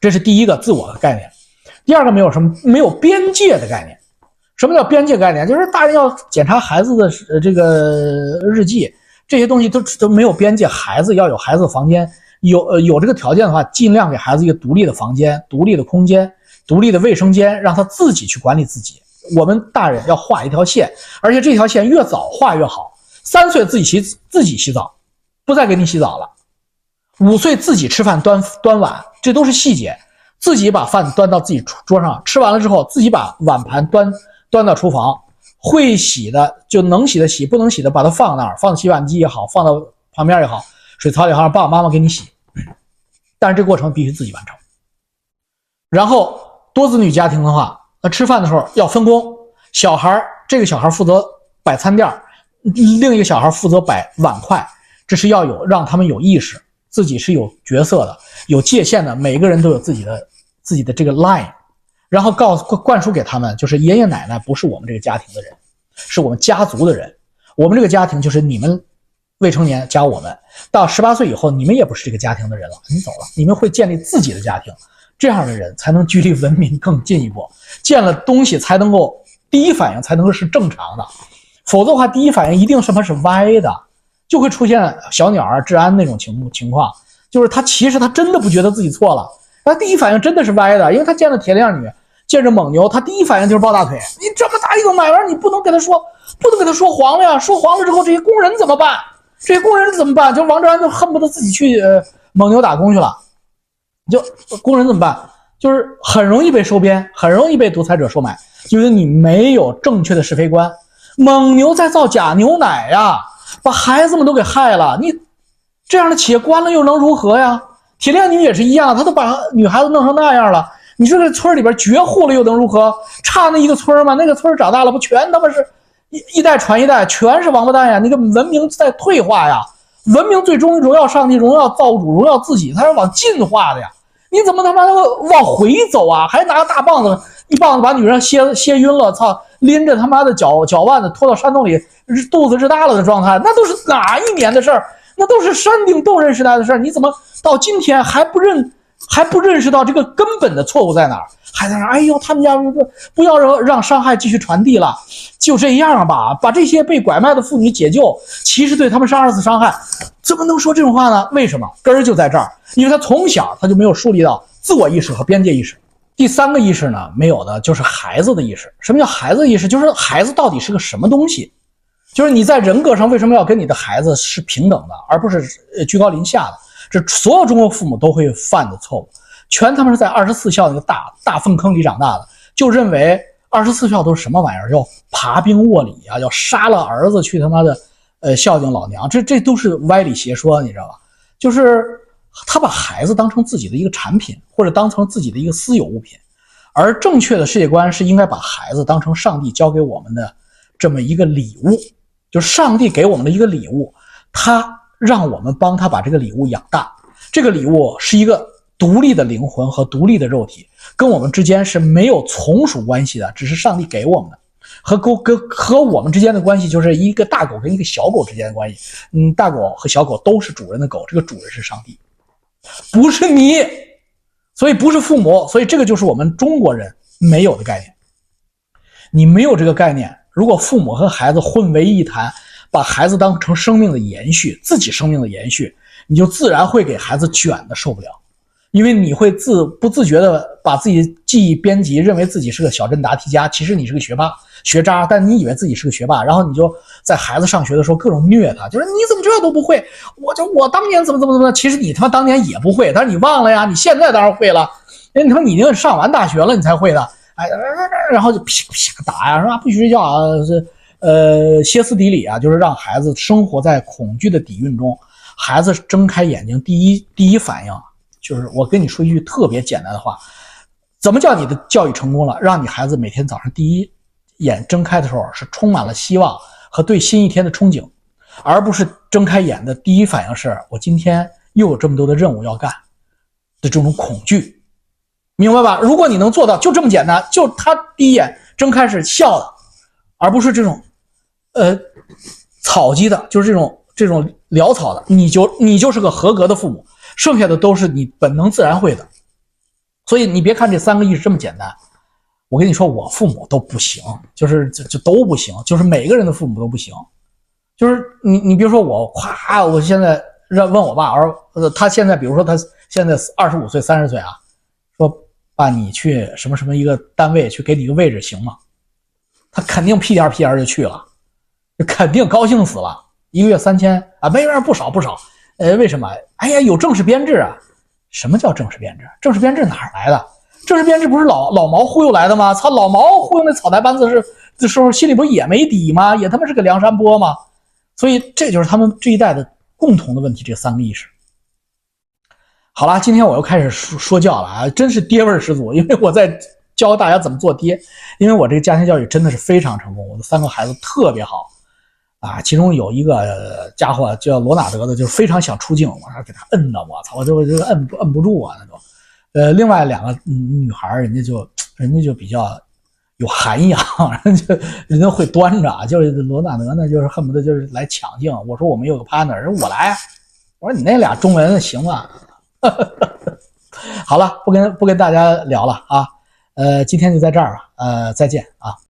这是第一个自我的概念。第二个没有什么没有边界的概念。什么叫边界概念？就是大人要检查孩子的这个日记。这些东西都都没有边界，孩子要有孩子的房间，有呃有这个条件的话，尽量给孩子一个独立的房间、独立的空间、独立的卫生间，让他自己去管理自己。我们大人要画一条线，而且这条线越早画越好。三岁自己洗自己洗澡，不再给你洗澡了。五岁自己吃饭端端碗，这都是细节。自己把饭端到自己桌上，吃完了之后自己把碗盘端端到厨房。会洗的就能洗的洗，不能洗的把它放那儿，放洗碗机也好，放到旁边也好，水槽也好，让爸爸妈妈给你洗。但是这过程必须自己完成。然后多子女家庭的话，那吃饭的时候要分工，小孩这个小孩负责摆餐垫，另一个小孩负责摆碗筷，这是要有让他们有意识，自己是有角色的，有界限的，每个人都有自己的自己的这个 line。然后告诉灌输给他们，就是爷爷奶奶不是我们这个家庭的人，是我们家族的人。我们这个家庭就是你们未成年加我们，到十八岁以后，你们也不是这个家庭的人了，你走了，你们会建立自己的家庭。这样的人才能距离文明更进一步，见了东西才能够第一反应才能够是正常的，否则的话，第一反应一定是他是歪的，就会出现小鸟儿治安那种情情况，就是他其实他真的不觉得自己错了，他第一反应真的是歪的，因为他见了铁链女。见着蒙牛，他第一反应就是抱大腿。你这么大一个买卖，你不能给他说，不能给他说黄了呀！说黄了之后，这些工人怎么办？这些工人怎么办？就王志安就恨不得自己去呃蒙牛打工去了。就工人怎么办？就是很容易被收编，很容易被独裁者收买，因为你没有正确的是非观。蒙牛在造假牛奶呀，把孩子们都给害了。你这样的企业关了又能如何呀？铁链女也是一样，他都把女孩子弄成那样了。你说这村里边绝户了又能如何？差那一个村吗？那个村长大了不全他妈是一一代传一代，全是王八蛋呀！那个文明在退化呀，文明最终荣耀上帝，荣耀造物主，荣耀自己，它是往进化的呀！你怎么他妈的往回走啊？还拿个大棒子，一棒子把女人歇歇晕了，操，拎着他妈的脚脚腕子拖到山洞里，肚子日大了的状态，那都是哪一年的事儿？那都是山顶洞人时代的事儿，你怎么到今天还不认？还不认识到这个根本的错误在哪儿，还在那哎呦，他们家不不要让让伤害继续传递了，就这样吧，把这些被拐卖的妇女解救，其实对他们是二次伤害，怎么能说这种话呢？为什么根儿就在这儿？因为他从小他就没有树立到自我意识和边界意识。第三个意识呢，没有的就是孩子的意识。什么叫孩子意识？就是孩子到底是个什么东西？就是你在人格上为什么要跟你的孩子是平等的，而不是居高临下的？这所有中国父母都会犯的错误，全他妈是在二十四孝那个大大粪坑里长大的，就认为二十四孝都是什么玩意儿，要爬冰卧里啊，要杀了儿子去他妈的呃孝敬老娘，这这都是歪理邪说，你知道吧？就是他把孩子当成自己的一个产品，或者当成自己的一个私有物品，而正确的世界观是应该把孩子当成上帝交给我们的这么一个礼物，就是上帝给我们的一个礼物，他让我们帮他把这个礼物养大。这个礼物是一个独立的灵魂和独立的肉体，跟我们之间是没有从属关系的，只是上帝给我们的。和狗跟和我们之间的关系就是一个大狗跟一个小狗之间的关系。嗯，大狗和小狗都是主人的狗，这个主人是上帝，不是你，所以不是父母，所以这个就是我们中国人没有的概念。你没有这个概念，如果父母和孩子混为一谈，把孩子当成生命的延续，自己生命的延续。你就自然会给孩子卷的受不了，因为你会自不自觉的把自己记忆编辑，认为自己是个小镇答题家，其实你是个学霸学渣，但你以为自己是个学霸，然后你就在孩子上学的时候各种虐他，就是你怎么这都不会，我就我当年怎么怎么怎么，其实你他妈当年也不会，但是你忘了呀，你现在当然会了，哎，你他妈你已经上完大学了，你才会的，哎，然后就啪啪打呀，是吧？不许睡觉啊，这呃歇斯底里啊，就是让孩子生活在恐惧的底蕴中。孩子睁开眼睛，第一第一反应就是我跟你说一句特别简单的话：怎么叫你的教育成功了？让你孩子每天早上第一眼睁开的时候是充满了希望和对新一天的憧憬，而不是睁开眼的第一反应是我今天又有这么多的任务要干的这种恐惧，明白吧？如果你能做到，就这么简单，就他第一眼睁开是笑的，而不是这种呃草鸡的，就是这种。这种潦草的，你就你就是个合格的父母，剩下的都是你本能自然会的。所以你别看这三个亿是这么简单，我跟你说，我父母都不行，就是就就都不行，就是每个人的父母都不行。就是你你比如说我，夸我现在让问我爸，而呃他现在比如说他现在二十五岁三十岁啊，说爸你去什么什么一个单位去给你一个位置行吗？他肯定屁颠屁颠就去了，肯定高兴死了。一个月三千啊，没有不少不少。呃，为什么？哎呀，有正式编制啊！什么叫正式编制？正式编制哪儿来的？正式编制不是老老毛忽悠来的吗？操，老毛忽悠那草台班子是的时候，心里不也没底吗？也他妈是个梁山泊吗？所以这就是他们这一代的共同的问题，这三个意识。好了，今天我又开始说说教了啊，真是爹味十足，因为我在教大家怎么做爹，因为我这个家庭教育真的是非常成功，我的三个孩子特别好。啊，其中有一个家伙叫罗纳德的，就是非常想出镜，我说给他摁的，我操，我就我这摁摁不住啊，那都。呃，另外两个女孩，人家就人家就比较有涵养，人家人家会端着，就是罗纳德呢，就是恨不得就是来抢镜。我说我们有个 partner，人我来，我说你那俩中文行吗？好了，不跟不跟大家聊了啊，呃，今天就在这儿吧，呃，再见啊。